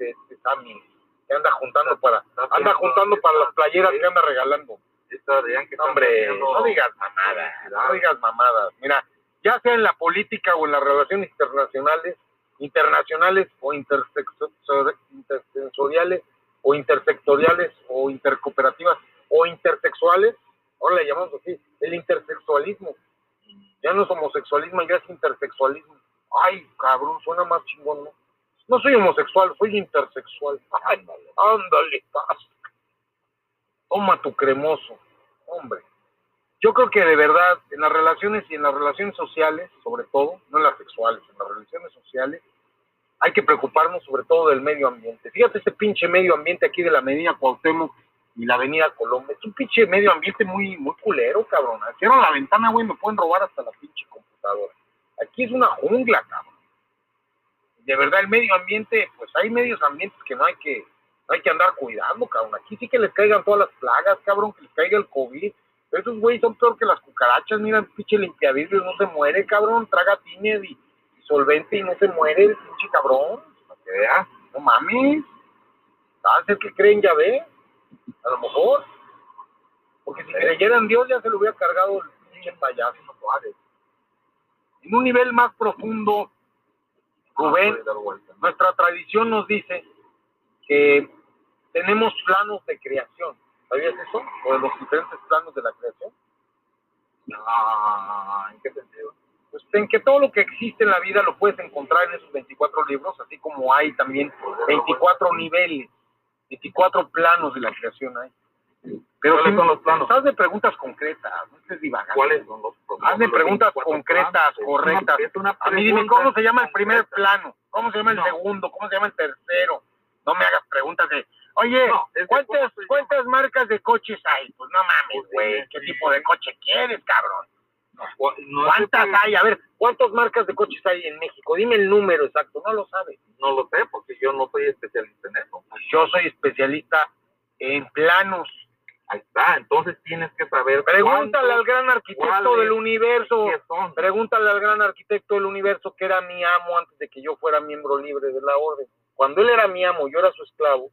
es, Sammy, que anda juntando para, Está anda juntando para las está- playeras que anda regalando. Es Adrián que No, está hombre, no digas mamadas, no digas mamadas. Mira, ya sea en la política o en las relaciones internacionales, internacionales o intersensoriales o intersectoriales o intercooperativas o intersexuales, ahora le llamamos así, el intersexualismo. Ya no es homosexualismo, ya es intersexualismo. Ay, cabrón, suena más chingón, ¿no? No soy homosexual, soy intersexual. *laughs* Ándale, ándale, paz. Toma tu cremoso, hombre. Yo creo que de verdad, en las relaciones y en las relaciones sociales, sobre todo, no en las sexuales, en las relaciones sociales, hay que preocuparnos sobre todo del medio ambiente. Fíjate este pinche medio ambiente aquí de la Medina Cuauhtémoc y la Avenida Colombia. Es un pinche medio ambiente muy, muy culero, cabrón. Cierro la ventana, güey, me pueden robar hasta la pinche computadora. Aquí es una jungla, cabrón. De verdad, el medio ambiente, pues hay medios ambientes que no hay que, no hay que andar cuidando, cabrón. Aquí sí que les caigan todas las plagas, cabrón, que les caiga el COVID. Esos güeyes son peor que las cucarachas, mira, el pinche limpiavidrios no se muere, cabrón. Traga tines y, solvente y no se muere el pinche cabrón. Para que veas, no mames. ¿Sabes el que creen ya ve? A lo mejor. Porque si creyera en Dios ya se lo hubiera cargado el pinche payaso. En un nivel más profundo, Rubén, nuestra tradición nos dice que tenemos planos de creación. ¿Sabías eso? O de los diferentes planos de la creación. Ah, ¿En qué sentido? Pues en que todo lo que existe en la vida lo puedes encontrar en esos 24 libros, así como hay también 24 niveles, 24 planos de la creación hay. Pero ¿Cuáles son los planos? Hazme preguntas concretas, no estés divagando. ¿Cuáles son los Hazme los preguntas 24 concretas, planos? Es una- correctas. es una A mí dime cómo se llama el primer concreta. plano, cómo se llama el No. segundo, cómo se llama el tercero. No me hagas preguntas de, oye, No, ¿cuántas. ¿cuántas marcas de coches hay? Pues no mames, Pues güey, ¿qué tipo de coche quieres, cabrón? No ¿Cuántas hay? A ver, ¿cuántas marcas de coches hay en México? Dime el número exacto, no lo sabes. No lo sé porque yo no soy especialista en eso. Yo soy especialista en planos Ahí está, entonces tienes que saber. Pregúntale al gran arquitecto del universo. Pregúntale al gran arquitecto del universo que era mi amo antes de que yo fuera miembro libre de la orden. Cuando él era mi amo, yo era su esclavo.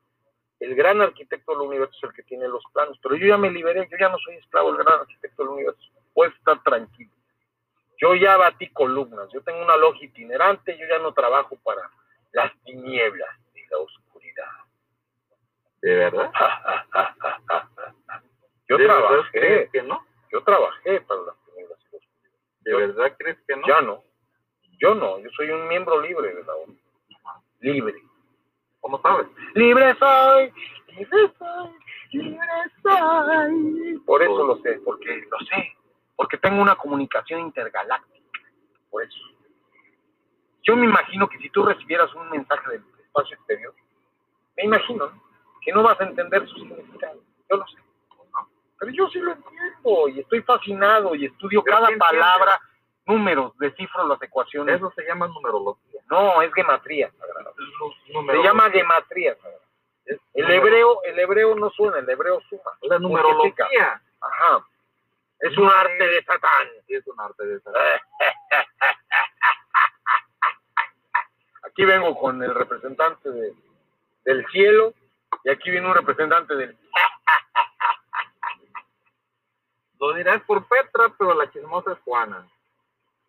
El gran arquitecto del universo es el que tiene los planos. Pero yo ya me liberé, yo ya no soy esclavo del gran arquitecto del universo. Puedes estar tranquilo. Yo ya batí columnas, yo tengo una logia itinerante, yo ya no trabajo para las tinieblas y la oscuridad. ¿De verdad? *laughs* Yo ¿De verdad trabajé, crees que no? yo trabajé para las tinieblas y la oscuridad. ¿De Yo- verdad crees que no? Ya no. Yo no, yo soy un miembro libre de la ONU. Libre. ¿Cómo sabes? Libre soy, libre soy, libre soy. Por eso lo sé, porque lo sé. Porque tengo una comunicación intergaláctica. Por eso. Yo me imagino que si tú recibieras un mensaje del espacio exterior, me imagino ¿no? que no vas a entender su significado. Yo lo sé. ¿no? Pero yo sí lo entiendo y estoy fascinado y estudio Pero cada palabra, números, descifro las ecuaciones. Eso se llama numerología. No, es gematría. Se llama gematría. El hebreo, el hebreo no suena, el hebreo suma. La numerología. Ajá. Es un arte de Satán. Sí, es un arte de esa. *laughs* Aquí vengo con el representante de- del cielo y aquí viene un representante del... *laughs* Lo dirás por Petra, pero la chismosa es Juana.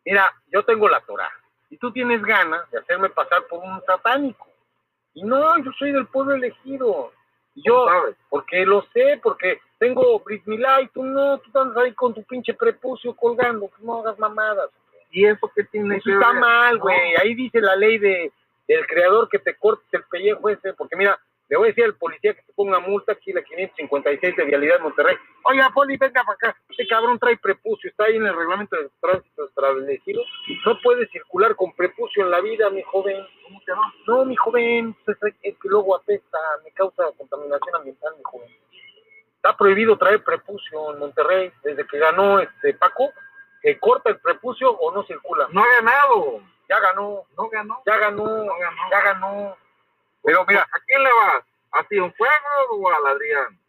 Mira, yo tengo la Torah y tú tienes ganas de hacerme pasar por un satánico. Y no, yo soy del pueblo elegido. Yo, porque lo sé, porque tengo Brit Milá y tú no, tú estás ahí con tu pinche prepucio colgando, que no hagas mamadas. ¿Y eso qué tiene Eso que está ver? mal, No. güey. Ahí dice la ley de del creador que te cortes el pellejo ese, porque mira, le voy a decir al policía que te ponga multa aquí la 556 de Vialidad Monterrey. Oiga, Poli, venga para acá. Este cabrón trae prepucio, está ahí en el reglamento de tránsito establecido. No puede circular con prepucio en la vida, mi joven. ¿Cómo que no? No, mi joven, pues, es que luego apesta, me causa contaminación ambiental, mi joven. Está prohibido traer prepucio en Monterrey desde que ganó este Paco, que corta el prepucio o no circula. No ha ganado. Ya ganó, No ganó. ya ganó, No ganó. ya ganó. Pero mira, ¿A quién le vas? ¿A Cienfuegos o al Adrián?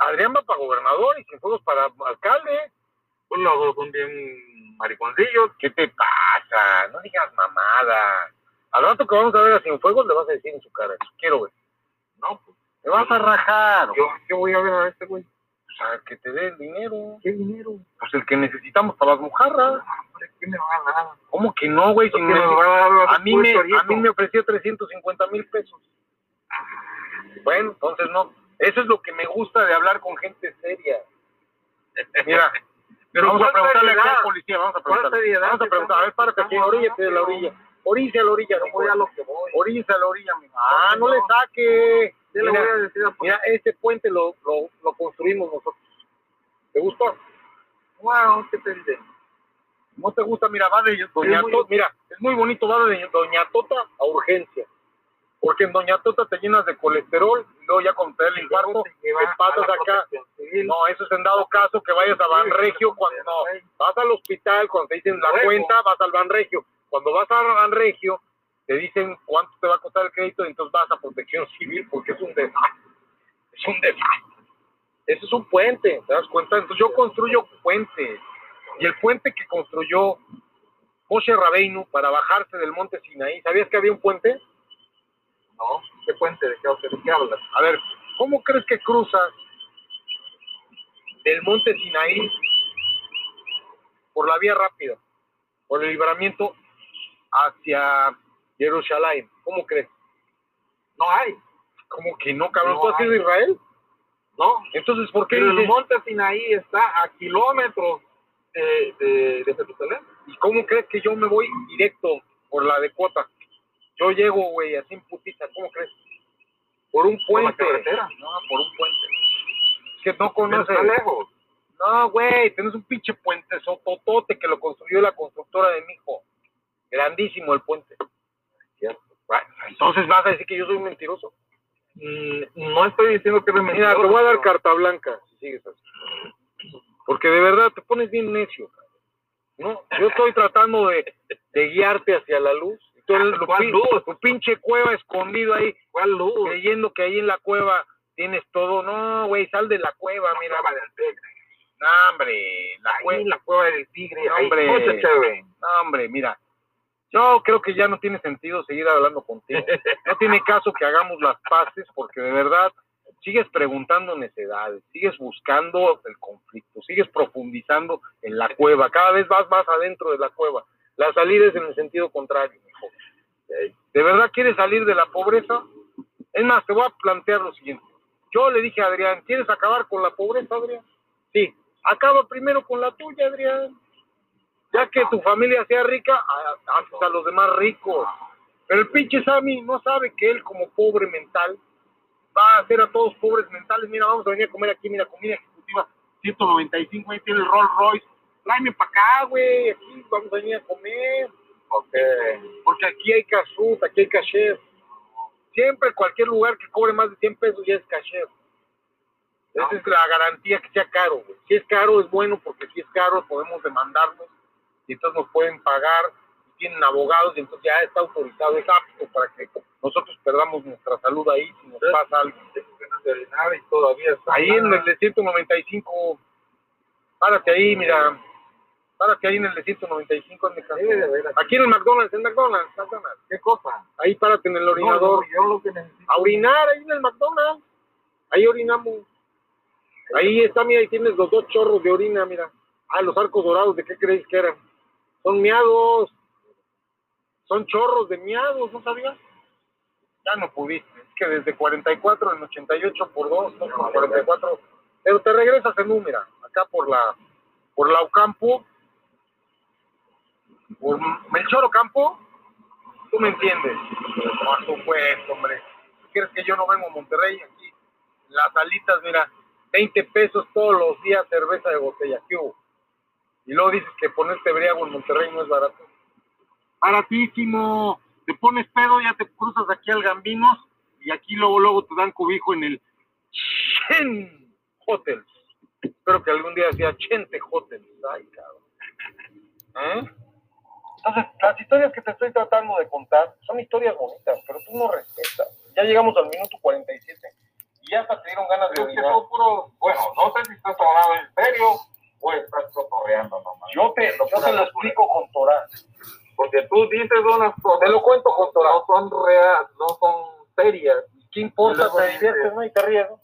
Adrián va para gobernador y Cienfuegos para alcalde. Pues los dos son bien mariconcillos. ¿Qué te pasa? No digas mamada. Al rato que vamos a ver a Cienfuegos le vas a decir en su cara, quiero ver. No, pues Te vas a rajar. yo, yo voy a ver a este güey. Que te dé el dinero. ¿Qué dinero? Pues el que necesitamos para las mojarras. ¿qué me va a dar? ¿Cómo que no, güey? Si ¿Qué me- a a, mí me, a mí me ofreció 350 mil pesos. Bueno, entonces no. Eso es lo que me gusta de hablar con gente seria. Mira, Pero vamos a ¿cuál preguntarle seriedad? al policía, vamos a ¿Cuál preguntarle. Vamos a preguntar, a ver, párate aquí, oríllate de la orilla. Oríllate a la orilla, no voy a lo que voy. Oríllate a la orilla, mi. Ah, no, No. le saque. ¿Qué le Mira, voy a decir a mira, este puente lo, lo, lo construimos nosotros. ¿Te gustó? Wow, ¿qué dice? ¿No te gusta? Mira, va de Doña Tota, mira, es muy bonito, va de Doña Tota a urgencia. Porque en Doña Tota te llenas de colesterol y luego ya cuando te da el infarto, Te pasas acá. No, eso es en dado caso que vayas a Banregio cuando no. Vas al hospital, cuando te dicen la cuenta, vas al Banregio. Cuando vas a Banregio, te dicen cuánto te va a costar el crédito y entonces vas a protección civil porque es un desastre. Es un desastre. Eso es un puente, ¿te das cuenta? Entonces yo construyo puentes. Y el puente que construyó Moshe Rabeinu para bajarse del monte Sinaí, ¿sabías que había un puente? No, ¿qué puente? ¿De qué, de qué hablas? A ver, ¿cómo crees que cruzas del monte Sinaí por la vía rápida, por el libramiento hacia Jerusalén? ¿Cómo crees? No hay. ¿Cómo que no, cabrón? No ¿Tú has ido a Israel? No. Entonces, ¿por qué Pero el monte Sinaí está a kilómetros de, de, de Jerusalén. ¿Y cómo crees que yo me voy directo por la de cuota? Yo llego, güey, así en putita, ¿cómo crees? Por un Por la puente. carretera. No, por un puente. Es que no conoces. está lejos. No, güey, tenés un pinche puente sototote que lo construyó la constructora de mi hijo. Grandísimo el puente. Entonces vas a decir que yo soy un mentiroso. Mm, No estoy diciendo que eres Mira, mentiroso. te voy a dar carta blanca si sigues así. Porque de verdad te pones bien necio. No, yo estoy tratando de, de guiarte hacia la luz. Y tú, eres tu ¿Cuál pin- luz? tu pinche cueva escondido ahí, ¿Cuál luz? creyendo que ahí en la cueva tienes todo. No, güey, sal de la cueva, mira. Cueva del Tigre. No, hombre, la cueva. la del tigre. No, hombre. No, hombre, mira. Yo creo que ya no tiene sentido seguir hablando contigo. No tiene caso que hagamos las paces porque de verdad sigues preguntando necedades, sigues buscando el conflicto, sigues profundizando en la cueva, cada vez vas más adentro de la cueva. La salida es en el sentido contrario, mijo. Eh, ¿De verdad quieres salir de la pobreza? Es más, te voy a plantear lo siguiente. Yo le dije a Adrián, ¿quieres acabar con la pobreza, Adrián? Sí, acaba primero con la tuya, Adrián. Ya que tu familia sea rica, ha- haces a los demás ricos. Pero el pinche Sammy no sabe que él como pobre mental va a hacer a todos pobres mentales. Mira, vamos a venir a comer aquí, mira, comida ejecutiva, 195, ahí tiene el Rolls Royce. Tráeme para acá, güey, aquí vamos a venir a comer. Porque aquí hay casut, aquí hay cashier. Siempre cualquier lugar que cobre más de 100 pesos ya es cashier. Esa es la garantía que sea caro, güey. Si es caro es bueno porque si es caro podemos demandarnos y entonces nos pueden pagar y tienen abogados y entonces ya está autorizado, es apto para que nosotros perdamos nuestra salud ahí si nos pasa algo. de orinar y todavía está. Ahí en el de 195, párate ahí, mira, párate ahí en el de 195, ¿dónde está? Sí, de veras. Aquí en el McDonald's, en McDonald's, McDonald's. ¿Qué cosa? Ahí párate en el No, orinador. no, yo lo que necesito. A orinar ahí en el McDonald's. Ahí orinamos. Ahí está, mira, ahí tienes los dos chorros de orina, mira. Ah, los arcos dorados, ¿de qué creéis que eran? Son miados. Son chorros de miados, ¿no sabías? Ya no pudiste. Es que desde 44 en 88 por 2, son como 44. Pero te regresas en mira, acá por la, por la Ocampo, por Melchor Ocampo, tú me entiendes. Por supuesto, hombre. ¿Quieres que yo no vengo a Monterrey? Aquí, las alitas, mira, 20 pesos todos los días, cerveza de botella. ¿Qué hubo? Y luego dices que ponerte briago en Monterrey no es barato. Baratísimo. Te pones pedo, ya te cruzas aquí al Gambinos y aquí luego luego te dan cobijo en el Chen Hotel. Espero que algún día sea Chente Hotel. Ay, cabrón. ¿Eh? Entonces, las historias que te estoy tratando de contar son historias bonitas, pero tú no respetas. Ya llegamos al minuto 47 y ya hasta te dieron ganas de orinar. Bueno, no sé si estás hablando en serio o estás cotorreando nomás. Yo te, yo te lo explico con Torah. Porque tú dices unas cosas. Te lo cuento con Torah. No son reales, no son serias. ¿Qué importa? Te diviertes, ¿no? Y te ríes, ¿no?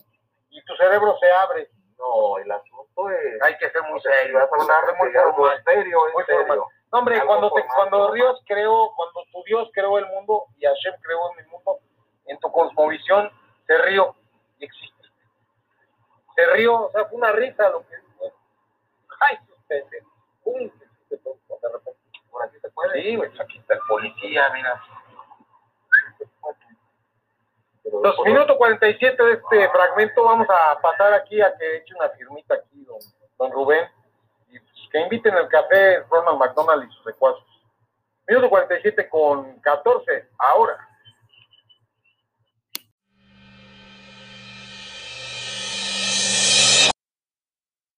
Y tu cerebro se abre. No, el asunto es. Hay que ser muy serio. vas a hablar muy de algo formal. serio, Muy serio. formal. No, hombre, Algo cuando, te, formal, cuando. Dios creó, cuando tu Dios creó el mundo y Hashem creó mi mundo, en tu cosmovisión se rió y existe. Se rió, o sea, fue una risa lo que Ay. Pum, se fue de repente. Por aquí se puede. Sí, güey, aquí está el policía, mira. Entonces, minuto 47 de este fragmento, vamos a pasar aquí a que eche una firmita aquí, don, don Rubén, y pues, que inviten el café Ronald McDonald y sus secuaces. Minuto 47 con 14, ahora.